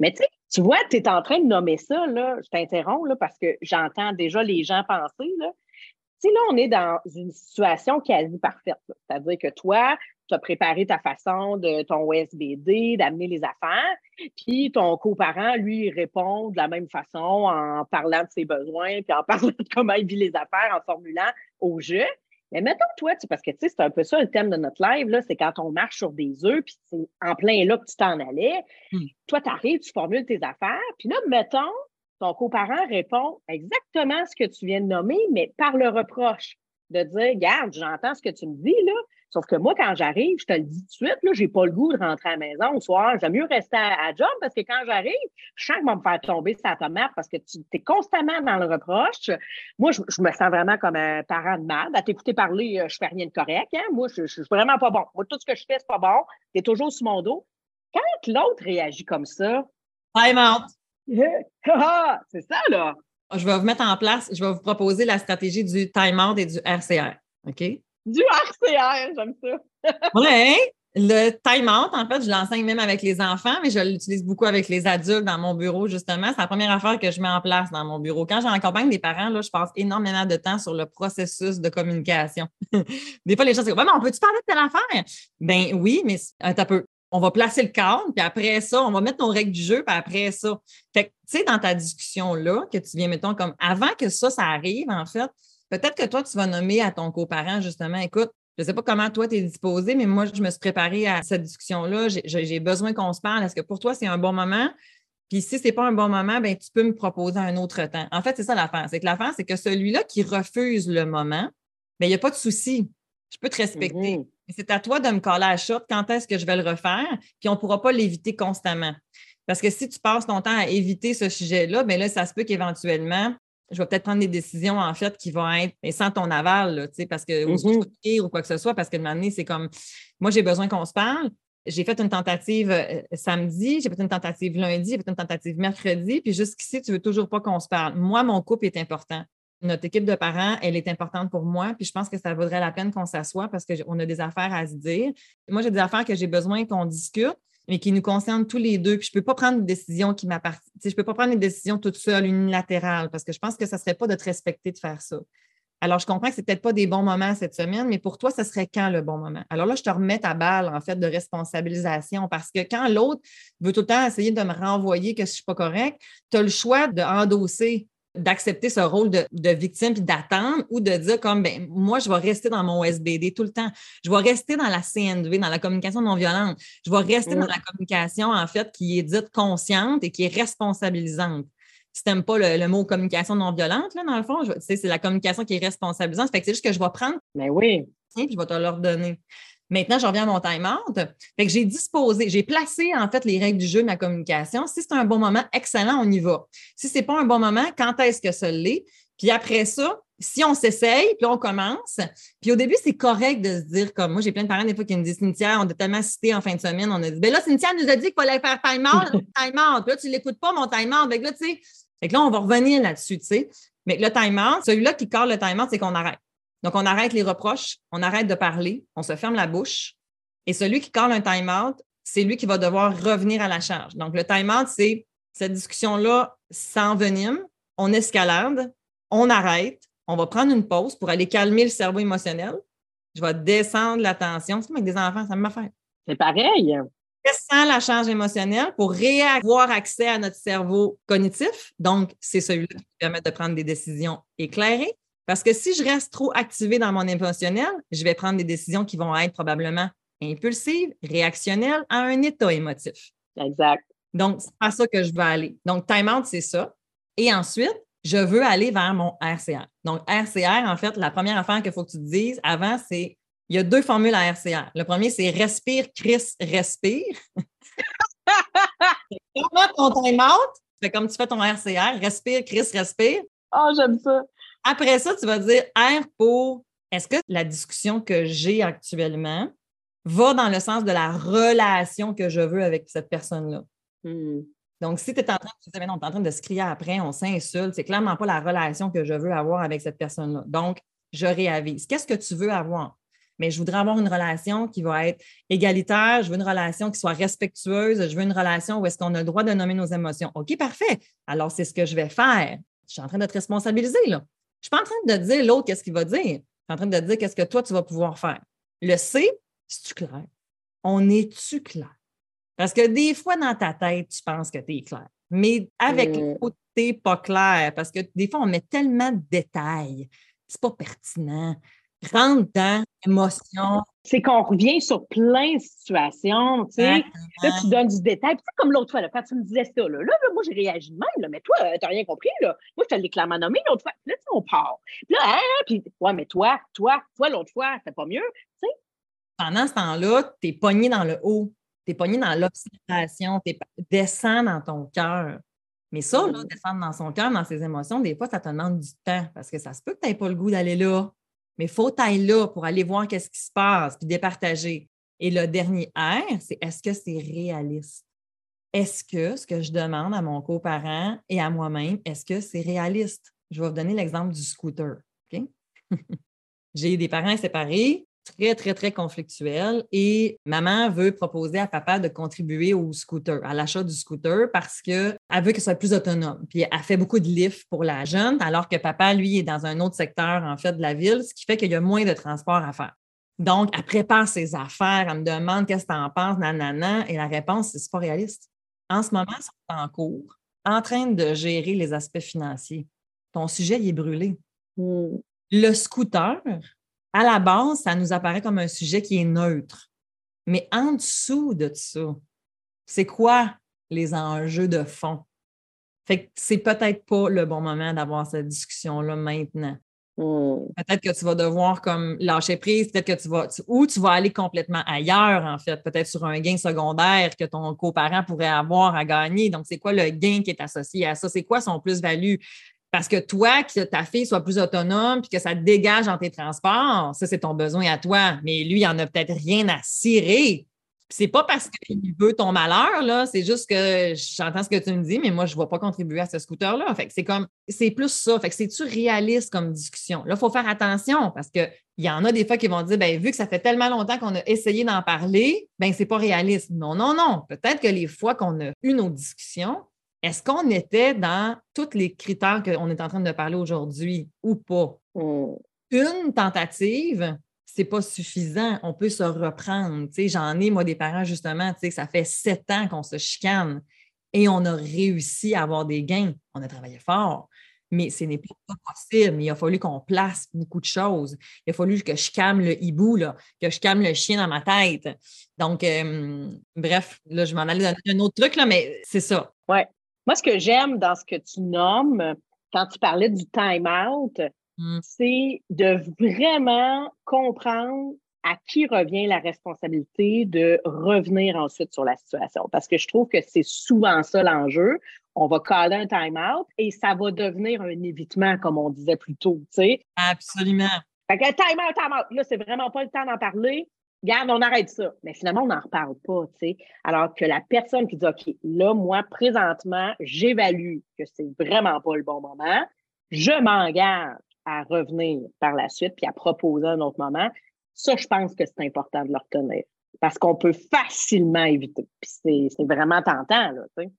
Mais tu tu vois, tu es en train de nommer ça, je t'interromps parce que j'entends déjà les gens penser. Là. Tu là, on est dans une situation quasi parfaite. C'est-à-dire que toi, tu as préparé ta façon de ton OSBD, d'amener les affaires, puis ton coparent, lui, répond de la même façon en parlant de ses besoins, puis en parlant de comment il vit les affaires, en formulant au jeu. Mais mettons, toi, parce que tu sais, c'est un peu ça le thème de notre live, là, c'est quand on marche sur des œufs, puis c'est en plein là que tu t'en allais. Hmm. Toi, tu arrives, tu formules tes affaires, puis là, mettons, ton coparent répond exactement ce que tu viens de nommer, mais par le reproche de dire, garde, j'entends ce que tu me dis, là, Sauf que moi, quand j'arrive, je te le dis tout de suite, je n'ai pas le goût de rentrer à la maison le soir. J'aime mieux rester à, job parce que quand j'arrive, je sens que va me faire tomber sa tomate parce que tu es constamment dans le reproche. Moi, je, me sens vraiment comme un parent de merde. À t'écouter parler, euh, je fais rien de correct. Hein. Moi, je, ne suis vraiment pas bon. Moi, tout ce que je fais, c'est pas bon. Tu es toujours sous mon dos. Quand l'autre réagit comme ça. Time out. Ah, c'est ça, là. Je vais vous mettre en place, je vais vous proposer la stratégie du time out et du RCR. OK? Du RCR, j'aime ça. oui, le time out, en fait, je l'enseigne même avec les enfants, mais je l'utilise beaucoup avec les adultes dans mon bureau, justement. C'est la première affaire que je mets en place dans mon bureau. Quand j'accompagne des parents, là, je passe énormément de temps sur le processus de communication. des fois, les gens disent mais on peut-tu parler de telle affaire? Ben oui, mais un peu. On va placer le cadre, puis après ça, on va mettre nos règles du jeu, puis après ça. Fait que, tu sais, dans ta discussion-là, que tu viens, mettons, comme avant que ça, ça arrive, en fait, Peut-être que toi, tu vas nommer à ton coparent, justement, écoute, je ne sais pas comment toi, tu es disposé, mais moi, je me suis préparée à cette discussion-là. J'ai besoin qu'on se parle. Est-ce que pour toi, c'est un bon moment? Puis si ce n'est pas un bon moment, ben, tu peux me proposer un autre temps. En fait, c'est ça l'affaire. C'est que l'affaire, c'est que celui-là qui refuse le moment, ben, il n'y a pas de souci. Je peux te respecter. Mm-hmm. C'est à toi de me coller à la shot quand est-ce que je vais le refaire, puis on ne pourra pas l'éviter constamment. Parce que si tu passes ton temps à éviter ce sujet-là, bien là, ça se peut qu'éventuellement, je vais peut-être prendre des décisions, en fait, qui vont être mais sans ton aval, là, tu sais, parce que, Mhm. ou, ou quoi que ce soit, parce que de m'amener, c'est comme, moi, j'ai besoin qu'on se parle. J'ai fait une tentative euh, samedi, j'ai fait une tentative lundi, j'ai fait une tentative mercredi, puis jusqu'ici, tu veux toujours pas qu'on se parle. Moi, mon couple est important. Notre équipe de parents, elle est importante pour moi, puis je pense que ça vaudrait la peine qu'on s'assoie parce qu'on a des affaires à se dire. Moi, j'ai des affaires que j'ai besoin qu'on discute, mais qui nous concernent tous les deux. Puis je ne peux pas prendre une décision qui m'appartient. Je peux pas prendre une décision toute seule, unilatérale, parce que je pense que ça ne serait pas de te respecter de faire ça. Alors, je comprends que ce peut-être pas des bons moments cette semaine, mais pour toi, ce serait quand le bon moment? Alors là, je te remets ta balle, en fait, de responsabilisation, parce que quand l'autre veut tout le temps essayer de me renvoyer que je ne suis pas correct, tu as le choix d'endosser d'accepter ce rôle de, de victime puis d'attendre ou de dire comme ben moi je vais rester dans mon SBD tout le temps. Je vais rester dans la CNV, dans la communication non violente. Je vais rester dans la communication en fait qui est dite consciente et qui est responsabilisante. Si tu n'aimes pas le, le mot communication non violente, là, dans le fond, je- tu sais, c'est la communication qui est responsabilisante. Fait que c'est juste que je vais prendre Mais oui. tiens, puis je vais te l'ordonner. Maintenant, je reviens à mon time-out. Fait que j'ai disposé, j'ai placé en fait les règles du jeu de ma communication. Si c'est un bon moment, excellent, on y va. Si c'est pas un bon moment, quand est-ce que ça l'est? Puis après ça, si on s'essaye, puis on commence. Puis au début, c'est correct de se dire comme moi, j'ai plein de parents des fois qui me disent Cynthia, on a tellement cité en fin de semaine, on a dit ben là, Cynthia nous a dit qu'il fallait faire time-out, time-out. Puis là, tu l'écoutes pas, mon time-out. Fait que là, tu sais, fait que là, on va revenir là-dessus, tu sais. Mais le time-out, celui-là qui colle le time-out, c'est qu'on arrête. Donc, on arrête les reproches, on arrête de parler, on se ferme la bouche. Et celui qui colle un time-out, c'est lui qui va devoir revenir à la charge. Donc, le time-out, c'est cette discussion-là s'envenime, on escalade, on arrête, on va prendre une pause pour aller calmer le cerveau émotionnel. Je vais descendre la tension. C'est comme avec des enfants, ça me fait. C'est pareil. Descend la charge émotionnelle pour ré- avoir accès à notre cerveau cognitif. Donc, c'est celui-là qui permet de prendre des décisions éclairées. Parce que si je reste trop activé dans mon émotionnel, je vais prendre des décisions qui vont être probablement impulsives, réactionnelles à un état émotif. Exact. Donc, c'est pas ça que je veux aller. Donc, time out, c'est ça. Et ensuite, je veux aller vers mon RCR. Donc, RCR, en fait, la première affaire qu'il faut que tu te dises avant, c'est il y a deux formules à RCR. Le premier, c'est respire, Chris, respire. Comment ton time out? Tu fais comme tu fais ton RCR, respire, Chris, respire. Oh, j'aime ça. Après ça, tu vas dire R pour est-ce que la discussion que j'ai actuellement va dans le sens de la relation que je veux avec cette personne-là? Hmm. Donc, si tu es en train, mais non, t'es en train de se crier après, on s'insulte, c'est clairement pas la relation que je veux avoir avec cette personne-là. Donc, je réavise. Qu'est-ce que tu veux avoir? Mais je voudrais avoir une relation qui va être égalitaire, je veux une relation qui soit respectueuse, je veux une relation où est-ce qu'on a le droit de nommer nos émotions. OK, parfait. Alors, c'est ce que je vais faire. Je suis en train de te responsabiliser, là. Je ne suis pas en train de dire l'autre qu'est-ce qu'il va dire. Je suis en train de te dire qu'est-ce que toi, tu vas pouvoir faire. Le C, c'est-tu clair? On est-tu clair? Parce que des fois, dans ta tête, tu penses que tu es clair. Mais avec Mm. l'autre, tu n'es pas clair. Parce que des fois, on met tellement de détails. C'est pas pertinent. Rentre dans l'émotion. C'est qu'on revient sur plein de situations, tu sais. Là, tu donnes du détail. Puis, tu sais, comme l'autre fois, là, quand tu me disais ça, là, là, là, moi, j'ai réagi de même, là, mais toi, euh, t'as rien compris, là. Moi, je te l'ai clairement nommé l'autre fois. Puis là, tu sais, on part. Puis là, hein, puis, ouais, mais toi, toi, toi, l'autre fois, c'était pas mieux. Pendant ce temps-là, tu es pogné dans le haut. Tu es pogné dans l'observation. Tu descends dans ton cœur. Mais ça, là, Mm. descendre dans son cœur, dans ses émotions, des fois, ça te demande du temps parce que ça se peut que tu n'aies pas le goût d'aller là. Mais il faut t'ailler là pour aller voir qu'est-ce qui se passe puis départager. Et le dernier R, c'est est-ce que c'est réaliste? Est-ce que ce que je demande à mon coparent et à moi-même, est-ce que c'est réaliste? Je vais vous donner l'exemple du scooter. J'ai des parents séparés, très, très, très conflictuels, et maman veut proposer à papa de contribuer au scooter, à l'achat du scooter, parce qu'elle veut qu'il soit plus autonome. Puis elle fait beaucoup de lift pour la jeune, alors que papa, lui, est dans un autre secteur, en fait, de la ville, ce qui fait qu'il y a moins de transport à faire. Donc, elle prépare ses affaires, elle me demande qu'est-ce que tu en penses, nanana, et la réponse, c'est pas réaliste. En ce moment, ils sont en cours, en train de gérer les aspects financiers. Ton sujet, il est brûlé. Hmm. Le scooter, à la base, ça nous apparaît comme un sujet qui est neutre. Mais en dessous de ça, c'est quoi les enjeux de fond? Fait que c'est peut-être pas le bon moment d'avoir cette discussion-là maintenant. Hmm. Peut-être que tu vas devoir comme lâcher prise, peut-être que tu vas, tu- ou tu vas aller complètement ailleurs, en fait, peut-être sur un gain secondaire que ton coparent pourrait avoir à gagner. Donc, c'est quoi le gain qui est associé à ça? C'est quoi son plus-value? Parce que toi, que ta fille soit plus autonome puis que ça te dégage dans tes transports, ça, c'est ton besoin à toi. Mais lui, il en a peut-être rien à cirer. C'est pas parce qu'il veut ton malheur, là. C'est juste que j'entends ce que tu me dis, mais moi, je ne vais pas contribuer à ce scooter-là. Fait c'est comme, c'est plus ça. Fait que c'est-tu réaliste comme discussion? Là, il faut faire attention parce qu'il y en a des fois qui vont dire, ben vu que ça fait tellement longtemps qu'on a essayé d'en parler, ben c'est pas réaliste. Non, non, non. Peut-être que les fois qu'on a eu nos discussions, est-ce qu'on était dans tous les critères qu'on est en train de parler aujourd'hui ou pas? Hmm. Une tentative, c'est pas suffisant. On peut se reprendre. J'en ai, moi, des parents, justement, ça fait sept ans qu'on se chicane et on a réussi à avoir des gains. On a travaillé fort, mais ce n'est pas possible. Il a fallu qu'on place beaucoup de choses. Il a fallu que je calme le hibou, là, que je calme le chien dans ma tête. Donc, euh, bref, là, je m'en allais donner un autre truc, là, mais c'est ça. Oui. Moi, ce que j'aime dans ce que tu nommes, quand tu parlais du time-out, mmh. c'est de vraiment comprendre à qui revient la responsabilité de revenir ensuite sur la situation. Parce que je trouve que c'est souvent ça l'enjeu. On va caler un time-out et ça va devenir un évitement, comme on disait plus tôt. Absolument. Fait que time-out, time-out, là, c'est vraiment pas le temps d'en parler. Garde, on arrête ça. Mais finalement, on n'en reparle pas, tu sais. Alors que la personne qui dit, OK, là, moi, présentement, j'évalue que c'est vraiment pas le bon moment. Je m'engage à revenir par la suite puis à proposer un autre moment. Ça, je pense que c'est important de le retenir parce qu'on peut facilement éviter. Puis c'est vraiment tentant, là, tu sais.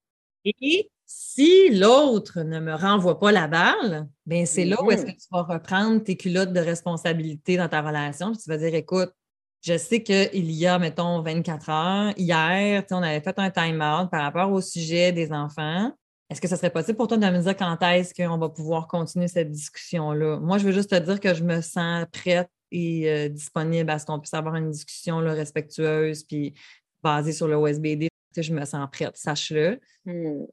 Et si l'autre ne me renvoie pas la balle, bien, c'est là où est-ce mm-hmm. que tu vas reprendre tes culottes de responsabilité dans ta relation. Puis tu vas dire, écoute, je sais qu'il y a, mettons, 24 heures, hier, on avait fait un time-out par rapport au sujet des enfants. Est-ce que ça serait possible pour toi de me dire quand est-ce qu'on va pouvoir continuer cette discussion-là? Moi, je veux juste te dire que je me sens prête et euh, disponible à ce qu'on puisse avoir une discussion là, respectueuse puis basée sur le OSBD. Je me sens prête, sache-le. Hmm.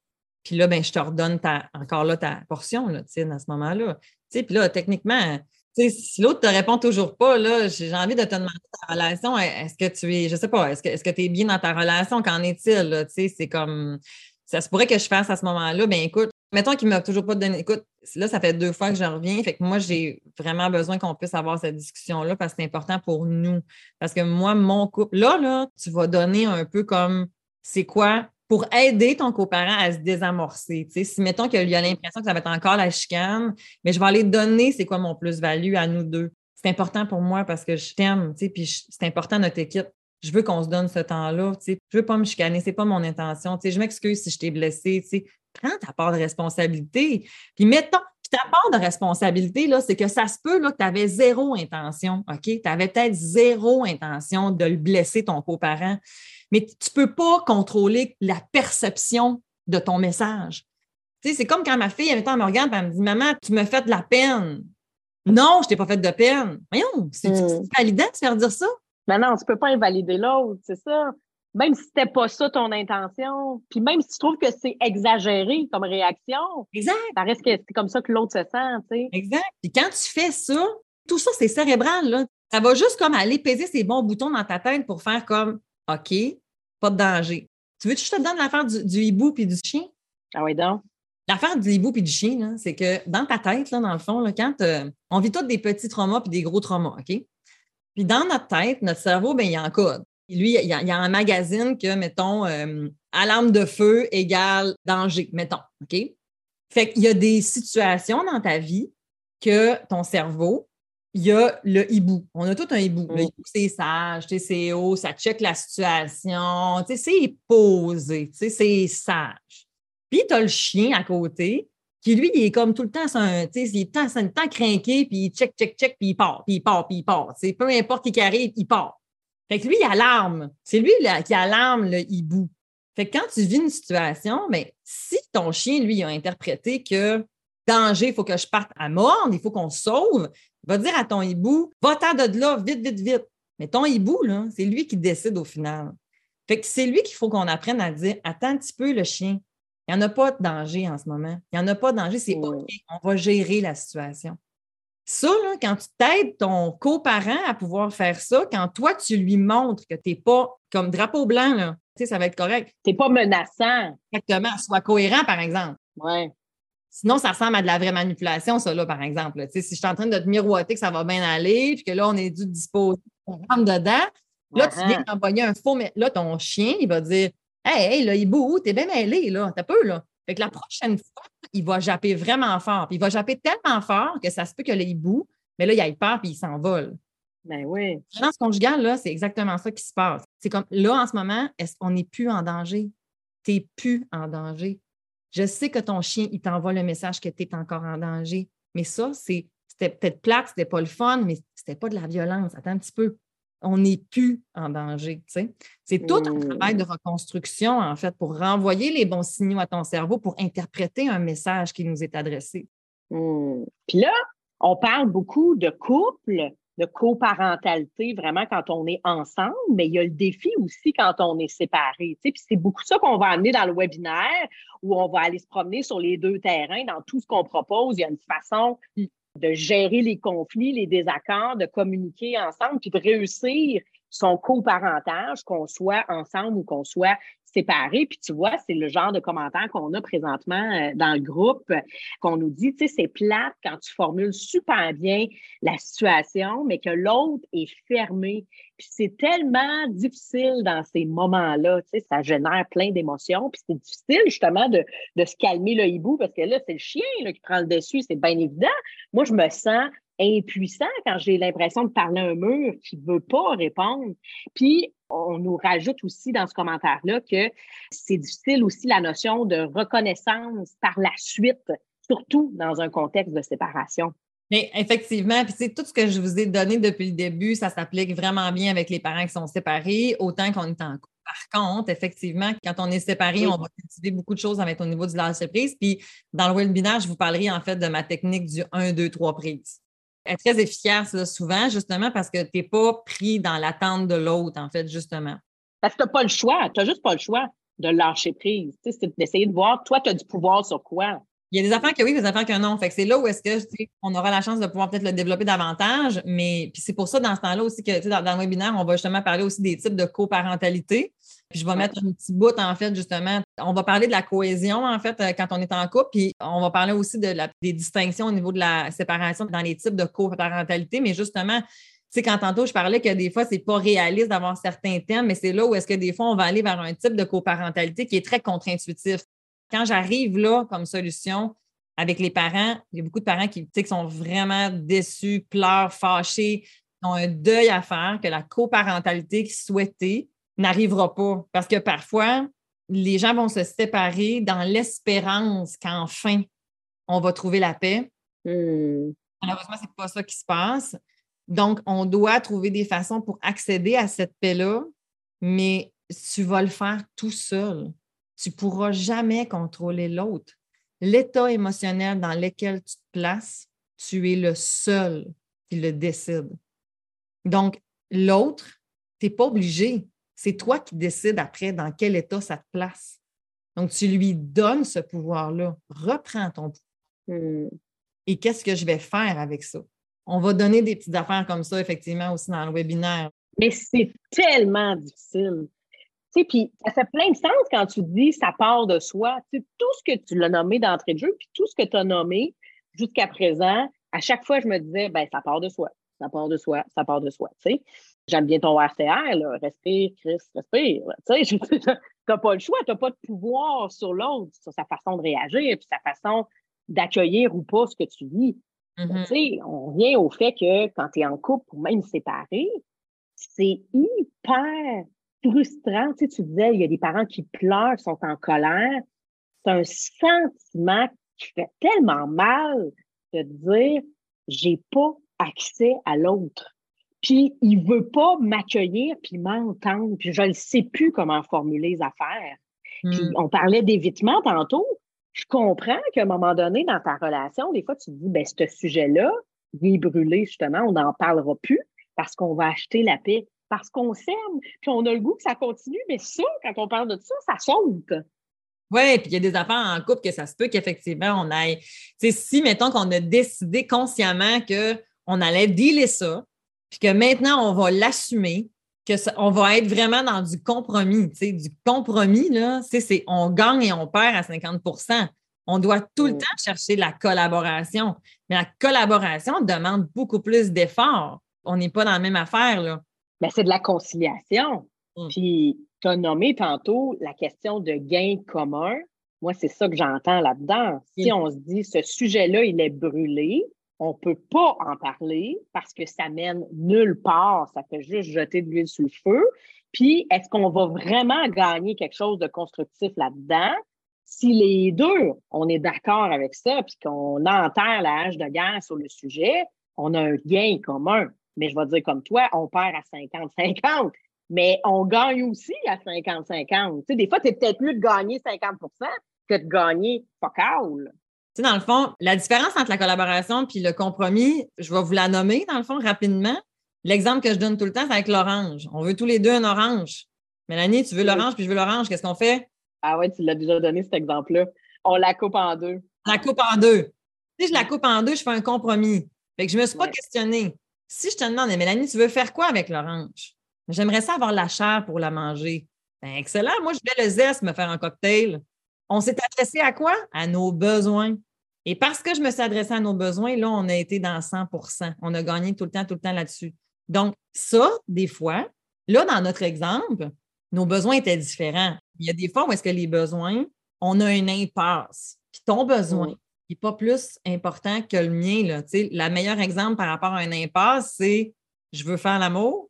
Puis là, ben, je te redonne ta, encore là ta portion là, à ce moment-là. Puis là, techniquement, si l'autre te répond toujours pas, là, j'ai envie de te demander ta relation. Est-ce que tu es, je sais pas, est-ce que est-ce que tu es bien dans ta relation? Qu'en est-il? C'est comme ça se pourrait que je fasse à ce moment-là. Ben écoute, mettons qu'il m'a toujours pas donné. Écoute, là, ça fait deux fois que je reviens. Fait que moi, j'ai vraiment besoin qu'on puisse avoir cette discussion-là parce que c'est important pour nous. Parce que moi, mon couple, là, là, tu vas donner un peu comme c'est quoi pour aider ton coparent à se désamorcer. si, mettons qu'il a l'impression que ça va être encore la chicane, mais je vais aller donner c'est quoi mon plus-value à nous deux. C'est important pour moi parce que je t'aime, puis c'est important notre équipe. Je veux qu'on se donne ce temps-là. Je ne veux pas me chicaner, ce n'est pas mon intention. Je m'excuse si je t'ai blessé. Prends ta part de responsabilité. Puis mettons, ta part de responsabilité, c'est que ça se peut là, que tu avais zéro intention. OK? Tu avais peut-être zéro intention de le blesser, ton coparent mais tu ne peux pas contrôler la perception de ton message. Tu sais, c'est comme quand ma fille, elle, me regarde et elle me dit Maman, tu me fais de la peine. Non, je ne t'ai pas fait de peine. Voyons, c'est hmm. validant de faire dire ça. Mais non, tu ne peux pas invalider l'autre, c'est ça. Même si ce n'était pas ça ton intention, puis même si tu trouves que c'est exagéré comme réaction, exact. ça reste que c'est comme ça que l'autre se sent, tu sais. Exact. Puis quand tu fais ça, tout ça, c'est cérébral, là. Ça va juste comme aller peser ces bons boutons dans ta tête pour faire comme OK, pas de danger. Tu veux que je te donne l'affaire du, hibou puis du chien? Ah oui, donc. L'affaire du hibou puis du chien, c'est que dans ta tête, là, dans le fond, quand euh, on vit tous des petits traumas puis des gros traumas, OK? Puis dans notre tête, notre cerveau, ben, il y a un code. Lui, il y, a, un magazine que, mettons, euh, alarme de feu égale danger, mettons, OK? Fait qu'il y a des situations dans ta vie que ton cerveau, il y a le hibou. On a tout un hibou. Le mm. hibou, c'est sage, c'est haut, ça check la situation, c'est posé, c'est sage. Puis tu as le chien à côté qui, lui, il est comme tout le temps, un, il est tout le temps craqué, puis il check, check, check, puis il part, puis il part, puis il part. Peu importe qui arrive, il part. Fait que lui, il alarme. C'est lui qui alarme le hibou. Fait que quand tu vis une situation, mais ben, si ton chien, lui, a interprété que danger, il faut que je parte à mort, il faut qu'on sauve, Va dire à ton hibou, va-t'en de là, vite, vite, vite. Mais ton hibou, c'est lui qui décide au final. Fait que c'est lui qu'il faut qu'on apprenne à dire Attends un petit peu, le chien. Il n'y en a pas de danger en ce moment. Il n'y en a pas de danger, c'est OK. On va gérer la situation. Ça, là, quand tu t'aides ton coparent à pouvoir faire ça, quand toi, tu lui montres que tu n'es pas comme drapeau blanc, là, ça va être correct. Tu n'es pas menaçant. Exactement. Sois cohérent, par exemple. Oui. Sinon, ça ressemble à de la vraie manipulation, ça, là, par exemple. Si je suis en train de te miroiter que ça va bien aller, puis que là, on est dû disposer, on rentre dedans, là, tu viens d'envoyer un faux, mais là, ton chien, il va dire Hey, hey, là, il boue, t'es bien mêlé, là, t'as peu, là. Fait que la prochaine fois, il va japper vraiment fort. Puis il va japper tellement fort que ça se peut que là, il boue, mais là, il a peur puis il s'envole. Ben oui. Violence conjugale, là, c'est exactement ça qui se passe. C'est comme là, en ce moment, est-ce qu'on n'est plus en danger? Tu n'es plus en danger. Je sais que ton chien, il t'envoie le message que tu es encore en danger. Mais ça, c'était peut-être plate, c'était pas le fun, mais c'était pas de la violence. Attends un petit peu. On n'est plus en danger. C'est tout un mmh. travail de reconstruction, en fait, pour renvoyer les bons signaux à ton cerveau, pour interpréter un message qui nous est adressé. Mmh. Puis là, on parle beaucoup de couple, de coparentalité vraiment quand on est ensemble, mais il y a le défi aussi quand on est séparé. Puis c'est beaucoup ça qu'on va amener dans le webinaire où on va aller se promener sur les deux terrains dans tout ce qu'on propose. Il y a une façon de gérer les conflits, les désaccords, de communiquer ensemble, puis de réussir son coparentage, qu'on soit ensemble ou qu'on soit séparés. Puis tu vois, c'est le genre de commentaire qu'on a présentement euh, dans le groupe, qu'on nous dit, tu sais, c'est plate quand tu formules super bien la situation, mais que l'autre est fermé. Puis c'est tellement difficile dans ces moments-là, tu sais, ça génère plein d'émotions. Puis c'est difficile justement de, de, se calmer le hibou parce que là, c'est le chien là, qui prend le dessus, c'est bien évident. Moi, je me sens impuissant quand j'ai l'impression de parler à un mur qui ne veut pas répondre. Puis, on nous rajoute aussi dans ce commentaire-là que c'est difficile aussi la notion de reconnaissance par la suite, surtout dans un contexte de séparation. Mais effectivement, puis c'est tout ce que je vous ai donné depuis le début, ça s'applique vraiment bien avec les parents qui sont séparés, autant qu'on est en couple. Par contre, effectivement, quand on est séparé, on va cultiver beaucoup de choses avec au niveau du lâcher prise. Puis dans le webinaire, je vous parlerai en fait de ma technique du 1, 2, 3 prises est très efficace souvent, justement, parce que tu n'es pas pris dans l'attente de l'autre, en fait, justement. Parce que tu n'as pas le choix. Tu n'as juste pas le choix de lâcher prise. C'est d'essayer de voir, toi, tu as du pouvoir sur quoi? Il y a des affaires que oui, des affaires que non. Fait que c'est là où est-ce que on aura la chance de pouvoir peut-être le développer davantage. Mais puis c'est pour ça, dans ce temps-là aussi, que dans, dans le webinaire, on va justement parler aussi des types de coparentalité. Puis je vais mettre un petit bout, en fait, justement. On va parler de la cohésion, en fait, euh, quand on est en couple. Puis on va parler aussi de la, des distinctions au niveau de la séparation dans les types de coparentalité. Mais justement, tu sais, quand tantôt je parlais que des fois, c'est pas réaliste d'avoir certains thèmes, mais c'est là où est-ce que des fois, on va aller vers un type de coparentalité qui est très contre-intuitif. Quand j'arrive là comme solution avec les parents, il y a beaucoup de parents qui, qui sont vraiment déçus, pleurent, fâchés, ont un deuil à faire, que la coparentalité qu'ils souhaitaient n'arrivera pas. Parce que parfois, les gens vont se séparer dans l'espérance qu'enfin, on va trouver la paix. Hmm. Malheureusement, ce n'est pas ça qui se passe. Donc, on doit trouver des façons pour accéder à cette paix-là, mais tu vas le faire tout seul. Tu ne pourras jamais contrôler l'autre. L'état émotionnel dans lequel tu te places, tu es le seul qui le décide. Donc, l'autre, tu n'es pas obligé. C'est toi qui décides après dans quel état ça te place. Donc, tu lui donnes ce pouvoir-là. Reprends ton pouvoir. Hmm. Et qu'est-ce que je vais faire avec ça? On va donner des petites affaires comme ça, effectivement, aussi dans le webinaire. Mais c'est tellement difficile. Tu sais, puis ça fait plein de sens quand tu dis ça part de soi. Tu tout ce que tu l'as nommé d'entrée de jeu, puis tout ce que tu as nommé jusqu'à présent, à chaque fois, je me disais, ben ça part de soi, ça part de soi, ça part de soi. Tu sais j'aime bien ton RCR, là, respire, Chris, respire. Tu sais, n'as pas le choix, tu n'as pas de pouvoir sur l'autre, sur sa façon de réagir, puis sa façon d'accueillir ou pas ce que tu vis. Mm-hmm. Tu sais, on revient au fait que quand tu es en couple ou même séparé, c'est hyper frustrant. Tu, sais, tu disais, il y a des parents qui pleurent, sont en colère. C'est un sentiment qui fait tellement mal de dire, j'ai pas accès à l'autre. Puis il veut pas m'accueillir puis m'entendre, puis je ne sais plus comment formuler les affaires. Puis hmm. on parlait d'évitement tantôt. Je comprends qu'à un moment donné, dans ta relation, des fois, tu te dis, ben ce sujet-là, il est brûlé, justement, on n'en parlera plus parce qu'on va acheter la paix, parce qu'on s'aime, puis on a le goût que ça continue, mais ça, quand on parle de ça, ça saute. Oui, puis il y a des affaires en couple que ça se peut qu'effectivement, on aille. sais, si, mettons qu'on a décidé consciemment qu'on allait dealer ça, puis que maintenant, on va l'assumer, qu'on va être vraiment dans du compromis. Du compromis, là, c'est on gagne et on perd à 50% On doit tout le Mm. temps chercher la collaboration. Mais la collaboration demande beaucoup plus d'efforts. On n'est pas dans la même affaire, là. Mais c'est de la conciliation. Mm. Puis, tu as nommé tantôt la question de gain commun. Moi, c'est ça que j'entends là-dedans. Si on se dit ce sujet-là, il est brûlé, on peut pas en parler parce que ça mène nulle part. Ça fait juste jeter de l'huile sur le feu. Puis, est-ce qu'on va vraiment gagner quelque chose de constructif là-dedans? Si les deux, on est d'accord avec ça, puis qu'on enterre la hache de guerre sur le sujet, on a un gain commun. Mais je vais dire comme toi, on perd à 50-50, mais on gagne aussi à 50-50. Tu des fois, c'est peut-être mieux de gagner 50% que de gagner fuck all. Tu sais, dans le fond, la différence entre la collaboration puis le compromis, je vais vous la nommer, dans le fond, rapidement. L'exemple que je donne tout le temps, c'est avec l'orange. On veut tous les deux un orange. Mélanie, tu veux l'orange, puis je veux l'orange. Qu'est-ce qu'on fait? Ah ouais, tu l'as déjà donné cet exemple-là. On la coupe en deux. La coupe en deux. Si je la coupe en deux, je fais un compromis. Fait que je ne me suis pas Ouais. questionnée. Si je te demande, Mélanie, tu veux faire quoi avec l'orange? J'aimerais ça avoir la chair pour la manger. Ben, excellent. Moi, je voulais le zeste, me faire un cocktail. On s'est adressé à quoi? À nos besoins. Et parce que je me suis adressée à nos besoins, là, on a été dans 100% On a gagné tout le temps, tout le temps là-dessus. Donc, ça, des fois, là, dans notre exemple, nos besoins étaient différents. Il y a des fois où est-ce que les besoins, on a une impasse. Puis ton besoin, n'est pas plus important que le mien. Là. Tu sais, Le meilleur exemple par rapport à un impasse, c'est je veux faire l'amour,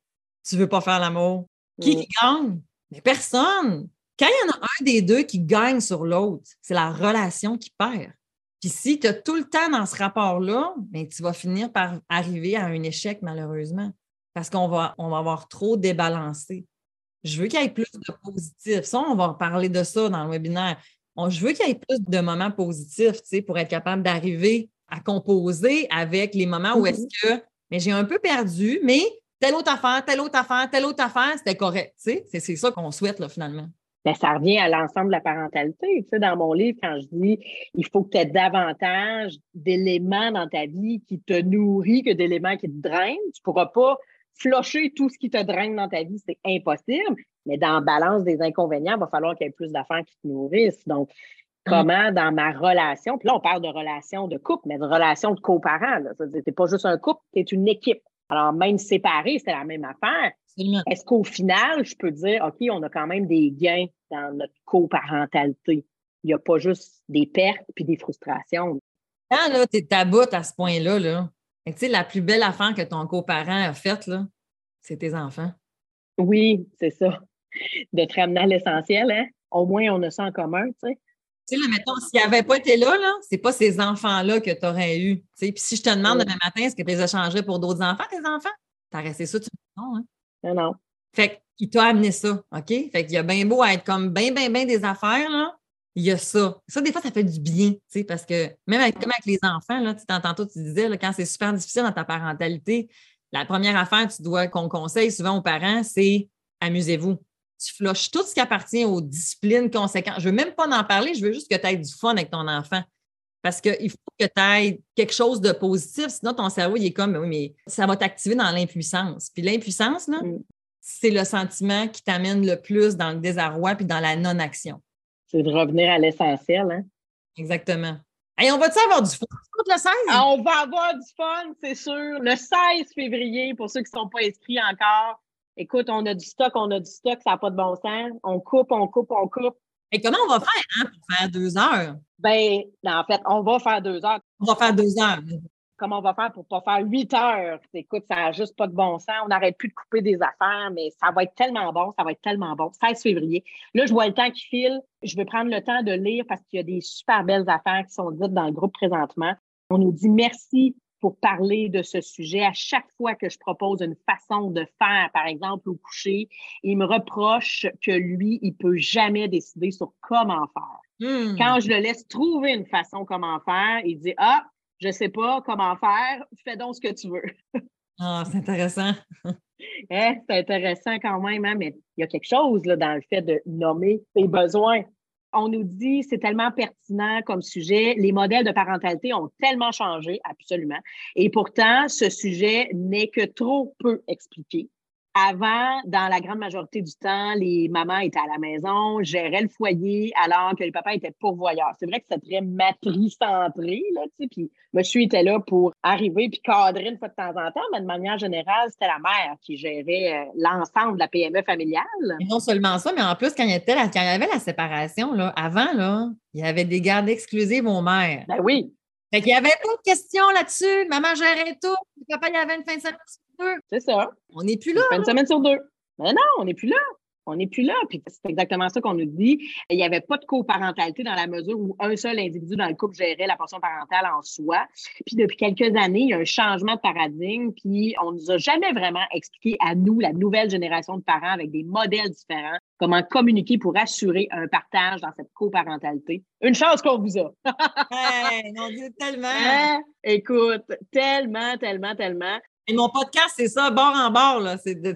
tu veux pas faire l'amour. Qui, qui gagne? Mais personne. Quand il y en a un des deux qui gagne sur l'autre, c'est la relation qui perd. Puis si tu as tout le temps dans ce rapport-là, ben, tu vas finir par arriver à un échec, malheureusement, parce qu'on va, on va avoir trop débalancé. Je veux qu'il y ait plus de positif. Ça, on va parler de ça dans le webinaire. On- je veux qu'il y ait plus de moments positifs, tu sais, pour être capable d'arriver à composer avec les moments où est-ce que, mais j'ai un peu perdu, mais telle autre affaire, telle autre affaire, telle autre affaire, c'était correct, tu sais. C'est, c'est ça qu'on souhaite, là, finalement. Ben, ça revient à l'ensemble de la parentalité. Tu sais, dans mon livre, quand je dis il faut que tu aies davantage d'éléments dans ta vie qui te nourrissent que d'éléments qui te drainent, tu ne pourras pas flusher tout ce qui te draine dans ta vie, c'est impossible. Mais dans la balance des inconvénients, il va falloir qu'il y ait plus d'affaires qui te nourrissent. Donc, comment dans ma relation, puis là, on parle de relation de couple, mais de relation de coparents. dire, t'es pas juste un couple, tu es une équipe. Alors, même séparés, c'est la même affaire. Est-ce qu'au final, je peux dire, OK, on a quand même des gains dans notre coparentalité? Il n'y a pas juste des pertes puis des frustrations. Quand là, tu es à bout à ce point-là, là, tu sais, la plus belle affaire que ton coparent a faite, c'est tes enfants. Oui, c'est ça. De te ramener à l'essentiel, hein? Au moins, on a ça en commun, tu sais. Tu sais, là, mettons, s'il n'avait pas été là, là, c'est pas ces enfants-là que tu aurais eu. Tu sais, Puis si je te demande demain matin, est-ce que tu les échangerais pour d'autres enfants, tes enfants? T'as resté ça, tu me dis non, hein? Non, non. Fait qu'il t'a amené ça, OK? Fait qu'il y a bien beau à être comme bien, bien, bien des affaires, là. Il y a ça. Ça, des fois, ça fait du bien, tu sais, parce que même avec, comme avec les enfants, là, tu t'entends tantôt, tu disais, là, quand c'est super difficile dans ta parentalité, la première affaire tu dois qu'on conseille souvent aux parents, c'est amusez-vous. Tu flushes tout ce qui appartient aux disciplines conséquentes. Je ne veux même pas en parler, je veux juste que tu aies du fun avec ton enfant. Parce qu'il faut que tu aies quelque chose de positif, sinon ton cerveau, il est comme, oui, mais ça va t'activer dans l'impuissance. Puis l'impuissance, là, Mm. c'est le sentiment qui t'amène le plus dans le désarroi puis dans la non-action. C'est de revenir à l'essentiel, hein? Exactement. Hey, on va-tu avoir du fun le 16? Ah, on va avoir du fun, c'est sûr. Le 16 février, pour ceux qui ne sont pas inscrits encore, écoute, on a du stock, on a du stock, ça n'a pas de bon sens. On coupe, on coupe, on coupe. Et comment on va faire hein, pour faire deux heures? Ben, en fait, on va faire deux heures. On va faire deux heures. Comment on va faire pour ne pas faire huit heures? Écoute, ça n'a juste pas de bon sens. On n'arrête plus de couper des affaires, mais ça va être tellement bon, ça va être tellement bon. 16 février. Là, je vois le temps qui file. Je vais prendre le temps de lire parce qu'il y a des super belles affaires qui sont dites dans le groupe présentement. On nous dit merci pour parler de ce sujet. À chaque fois que je propose une façon de faire, par exemple, au coucher, il me reproche que lui, il peut jamais décider sur comment faire. Hmm. Quand je le laisse trouver une façon comment faire, il dit Ah, je sais pas comment faire, fais donc ce que tu veux. Ah, c'est intéressant. Hein, C'est intéressant quand même, hein, mais il y a quelque chose là, dans le fait de nommer tes besoins. On nous dit, c'est tellement pertinent comme sujet, les modèles de parentalité ont tellement changé, absolument. Et pourtant, ce sujet n'est que trop peu expliqué. Avant, dans la grande majorité du temps, les mamans étaient à la maison, géraient le foyer, alors que les papas étaient pourvoyeurs. C'est vrai que c'est très matricentré, là, tu sais, puis monsieur était là pour arriver puis cadrer une fois de temps en temps, mais de manière générale, c'était la mère qui gérait euh, l'ensemble de la PME familiale. Et non seulement ça, mais en plus, quand il y, était quand il y avait la séparation, là, avant, là, il y avait des gardes exclusives aux mères. Ben oui. Fait qu'il n'y avait pas de questions là-dessus. Maman gérait tout. Papa, il y avait une fin de semaine c'est ça. On n'est plus là. Une semaine sur deux. Mais non, on n'est plus là. On n'est plus là. Puis c'est exactement ça qu'on nous dit. Il n'y avait pas de coparentalité dans la mesure où un seul individu dans le couple gérait la portion parentale en soi. Puis depuis quelques années, il y a un changement de paradigme. Puis on nous a jamais vraiment expliqué à nous, la nouvelle génération de parents avec des modèles différents, comment communiquer pour assurer un partage dans cette coparentalité. Une chance qu'on vous a. hey, mon Dieu, tellement. Hein? Écoute, tellement, tellement, tellement. Et mon podcast, c'est ça, bord en bord. Là. C'est, le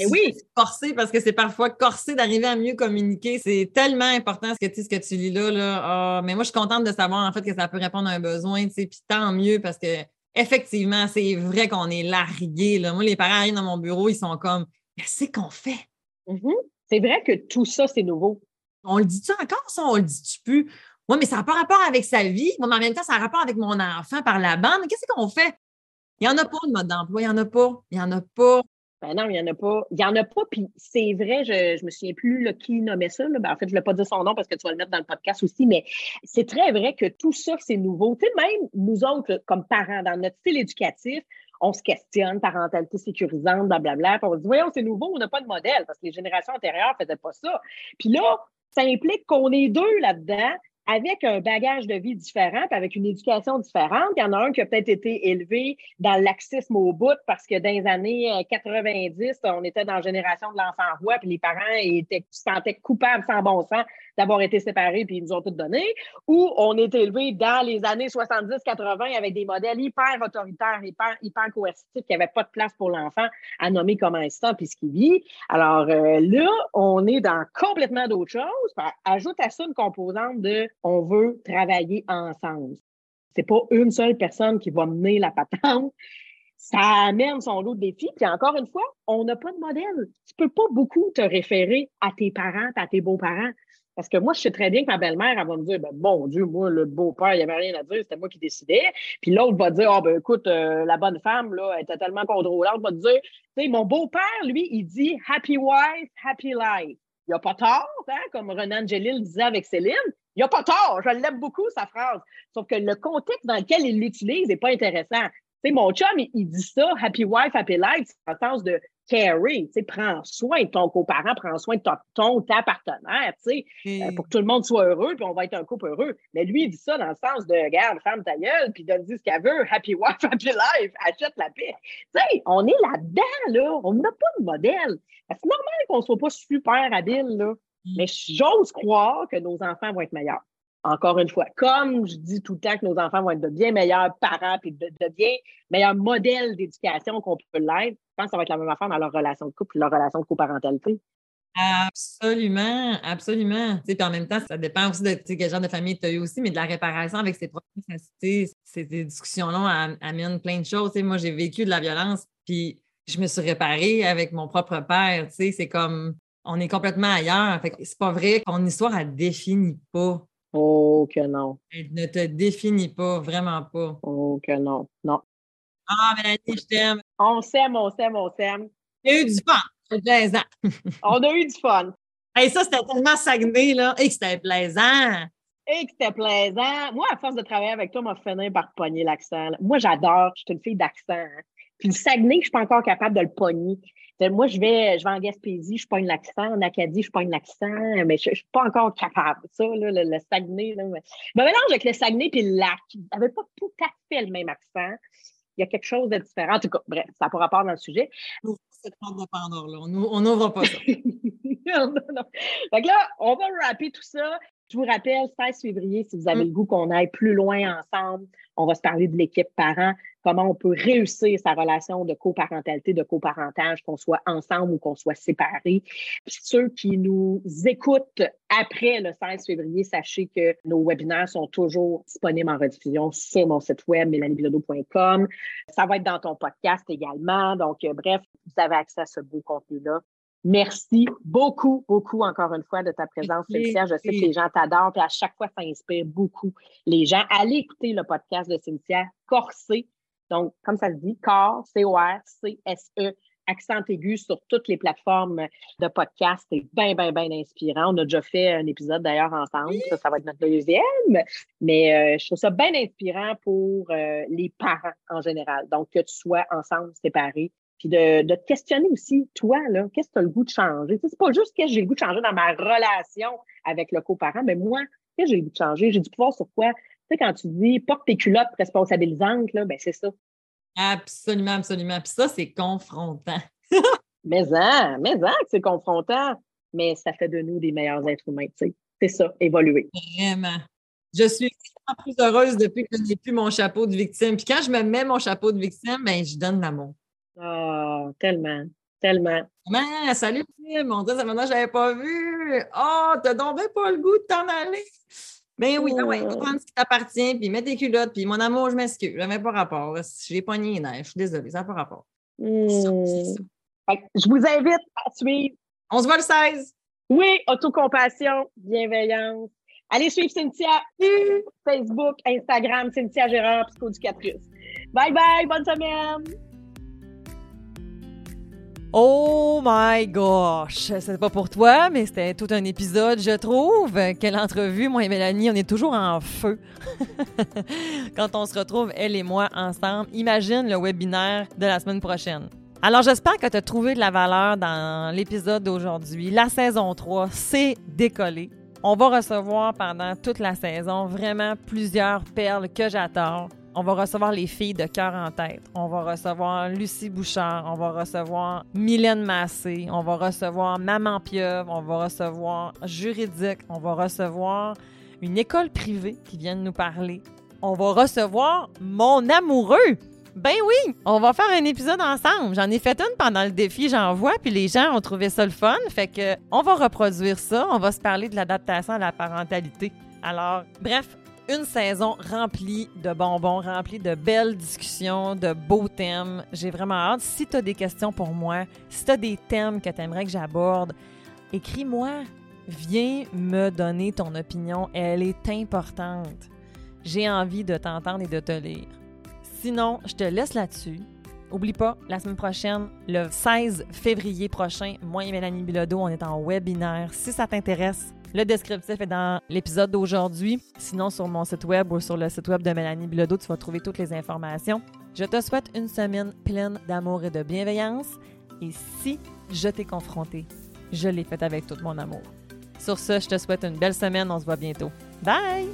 eh oui. corsé parce que c'est parfois corsé d'arriver à mieux communiquer. C'est tellement important ce que, ce que tu lis là. là. Ah, mais moi, je suis contente de savoir en fait que ça peut répondre à un besoin. Puis tant mieux parce que effectivement, c'est vrai qu'on est largué. Là. Moi, les parents arrivent dans mon bureau, ils sont comme Qu'est-ce qu'on fait? Mm-hmm. C'est vrai que tout ça, c'est nouveau. On le dit-tu encore, ça? On le dit-tu plus? Oui, mais ça n'a pas rapport avec sa vie. mais en même temps, ça a rapport avec mon enfant par la bande. Qu'est-ce qu'on fait? Il n'y en a pas de mode d'emploi, il n'y en a pas. Il n'y en a pas. Ben non, il n'y en a pas. Il n'y en a pas, puis c'est vrai, je ne me souviens plus qui nommait ça. Ben, en fait, je ne vais pas dire son nom parce que tu vas le mettre dans le podcast aussi, mais c'est très vrai que tout ça, c'est nouveau. Tu sais, même nous autres, comme parents, dans notre style éducatif, on se questionne, parentalité sécurisante, blablabla. Puis on se dit, voyons, c'est nouveau, on n'a pas de modèle parce que les générations antérieures ne faisaient pas ça. Puis là, ça implique qu'on est deux là-dedans, avec un bagage de vie différent, avec une éducation différente. Il y en a un qui a peut-être été élevé dans laxisme au bout parce que dans les années 90, euh, on était dans la génération de l'enfant roi, puis les parents étaient, se sentaient coupables sans bon sens d'avoir été séparés, puis ils nous ont tout donné. Ou on est élevé dans les années 70-80 avec des modèles hyper autoritaires, hyper, hyper coercitifs, qui n'avaient pas de place pour l'enfant à nommer comme instant puis ce qu'il vit. Alors euh, là, on est dans complètement d'autres choses. Ajoute à ça une composante de on veut travailler ensemble. C'est pas une seule personne qui va mener la patente. Ça amène son lot de défis. Puis encore une fois, on n'a pas de modèle. Tu peux pas beaucoup te référer à tes parents, à tes beaux-parents. Parce que moi, je sais très bien que ma belle-mère, elle va me dire, ben, bon Dieu, moi, le beau-père, il n'y avait rien à dire, c'était moi qui décidais. Puis l'autre va dire, ah, ben, écoute, euh, la bonne femme, là, elle était tellement contrôlante, va dire, tu sais, mon beau-père, lui, il dit, happy wife, happy life. Il n'y a pas tort, hein, comme Renan Angelil disait avec Céline. Il n'y a pas tort, je l'aime beaucoup, sa phrase. Sauf que le contexte dans lequel il l'utilise n'est pas intéressant. Tu sais, mon chum, il, dit ça, happy wife, happy life, c'est en sens de carry, tu sais, prends soin de ton coparent, prends soin de ton, ta partenaire, tu sais, euh, pour que tout le monde soit heureux, puis on va être un couple heureux. Mais lui, il dit ça dans le sens de, regarde, femme ta gueule, puis donne ce qu'elle veut, happy wife, happy life, achète la paix. Tu sais, on est là-dedans, là, on n'a pas de modèle. C'est normal qu'on ne soit pas super habile, là? Mm. Mais j'ose croire que nos enfants vont être meilleurs. Encore une fois, comme je dis tout le temps que nos enfants vont être de bien meilleurs parents et de, bien meilleurs modèles d'éducation qu'on peut l'être, je pense que ça va être la même affaire dans leur relation de couple et leur relation de coparentalité. Absolument, absolument. Puis en même temps, ça dépend aussi de quel genre de famille tu as eu aussi, mais de la réparation avec ses propres Ces discussions-là amènent plein de choses. moi, j'ai vécu de la violence, puis je me suis réparée avec mon propre père. C'est comme on est complètement ailleurs. c'est pas vrai que ton histoire, elle définit pas. Oh que non. Elle ne te définit pas, vraiment pas. Oh que non. Non. Ah, Mélanie, je t'aime. On s'aime, on s'aime, on s'aime. Il y a eu du fun. C'était plaisant. on a eu du fun. Et ça, c'était tellement sagné, là. Et que c'était plaisant. Et que c'était plaisant. Moi, à force de travailler avec toi, m'a fini par pogner l'accent. Moi, j'adore. Je suis une fille d'accent. Hein. Puis le Saguenay, je suis pas encore capable de le pogner. Moi, je vais, je vais en Gaspésie, je pogne l'accent. En Acadie, je pogne l'accent, mais je, ne suis pas encore capable. Ça, là, le, le, Saguenay. Là, mais... me mélange avec le Saguenay et le lac. Ils n'avaient pas tout à fait le même accent. Il y a quelque chose de différent. En tout cas, bref, ça n'a pas rapport dans le sujet. On cette de Pandore, là. On n'ouvre pas ça. non, non. Fait que là, on va rapper tout ça. Je vous rappelle, 16 février, si vous avez le goût qu'on aille plus loin ensemble, on va se parler de l'équipe parent, comment on peut réussir sa relation de coparentalité, de coparentage, qu'on soit ensemble ou qu'on soit séparés. ceux qui nous écoutent après le 16 février, sachez que nos webinaires sont toujours disponibles en rediffusion sur mon site web, mélaniebilodeau.com. Ça va être dans ton podcast également. Donc, euh, bref, vous avez accès à ce beau contenu-là. Merci beaucoup, beaucoup encore une fois de ta présence, Cynthia. Je sais que les gens t'adorent, et à chaque fois, ça inspire beaucoup les gens. Allez écouter le podcast de Cynthia, Corsé. Donc, comme ça se dit, Cor, C-O-R-C-S-E, accent aigu sur toutes les plateformes de podcast. C'est bien, bien, bien inspirant. On a déjà fait un épisode d'ailleurs ensemble. Ça, ça va être notre deuxième. Mais euh, je trouve ça bien inspirant pour euh, les parents en général. Donc, que tu sois ensemble, séparés, puis de, te questionner aussi, toi, là, qu'est-ce que tu as le goût de changer? c'est pas juste que j'ai le goût de changer dans ma relation avec le coparent, mais moi, qu'est-ce que j'ai le goût de changer? J'ai du pouvoir sur quoi? Tu sais, quand tu dis porte tes culottes responsabilisantes, là, ben c'est ça. Absolument, absolument. Puis ça, c'est confrontant. mais en, mais en c'est confrontant. Mais ça fait de nous des meilleurs êtres humains, tu sais. C'est ça, évoluer. Vraiment. Je suis plus heureuse depuis que je n'ai plus mon chapeau de victime. Puis quand je me mets mon chapeau de victime, ben, je donne l'amour. Ah, tellement, tellement. Maman, salut Tim, on dit ça maintenant je l'avais pas vu. Oh, t'as donc pas le goût de t'en aller. Ben oui, ben oui, oh. prends ce qui t'appartient, puis mets tes culottes, puis mon amour, je m'excuse, je n'avais pas rapport. J'ai pogné les nerfs, je suis désolée, ça n'a pas rapport. Hmm. Je vous invite à suivre. On se voit le 16. Oui, autocompassion, bienveillance. Allez suivre Cynthia, Facebook, Instagram, Cynthia Gérard, psychoducatrice. Bye bye, bonne semaine! Oh my gosh! C'est pas pour toi, mais c'était tout un épisode, je trouve. Quelle entrevue, moi et Mélanie, on est toujours en feu. Quand on se retrouve, elle et moi, ensemble, imagine le webinaire de la semaine prochaine. Alors, j'espère que tu as trouvé de la valeur dans l'épisode d'aujourd'hui. La saison 3, c'est décollé. On va recevoir pendant toute la saison vraiment plusieurs perles que j'adore. On va recevoir les filles de cœur en tête. On va recevoir Lucie Bouchard. On va recevoir Mylène Massé. On va recevoir Maman Pieuvre. On va recevoir Juridique. On va recevoir une école privée qui vient de nous parler. On va recevoir mon amoureux. Ben oui, on va faire un épisode ensemble. J'en ai fait une pendant le défi, j'en vois, puis les gens ont trouvé ça le fun. Fait que on va reproduire ça. On va se parler de l'adaptation à la parentalité. Alors, bref, une saison remplie de bonbons, remplie de belles discussions, de beaux thèmes. J'ai vraiment hâte. Si tu as des questions pour moi, si tu as des thèmes que tu aimerais que j'aborde, écris-moi. Viens me donner ton opinion. Elle est importante. J'ai envie de t'entendre et de te lire. Sinon, je te laisse là-dessus. Oublie pas, la semaine prochaine, le 16 février prochain, moi et Mélanie Bilodeau, on est en webinaire. Si ça t'intéresse, le descriptif est dans l'épisode d'aujourd'hui. Sinon, sur mon site web ou sur le site web de Mélanie Bilodeau, tu vas trouver toutes les informations. Je te souhaite une semaine pleine d'amour et de bienveillance. Et si je t'ai confronté, je l'ai fait avec tout mon amour. Sur ce, je te souhaite une belle semaine. On se voit bientôt. Bye!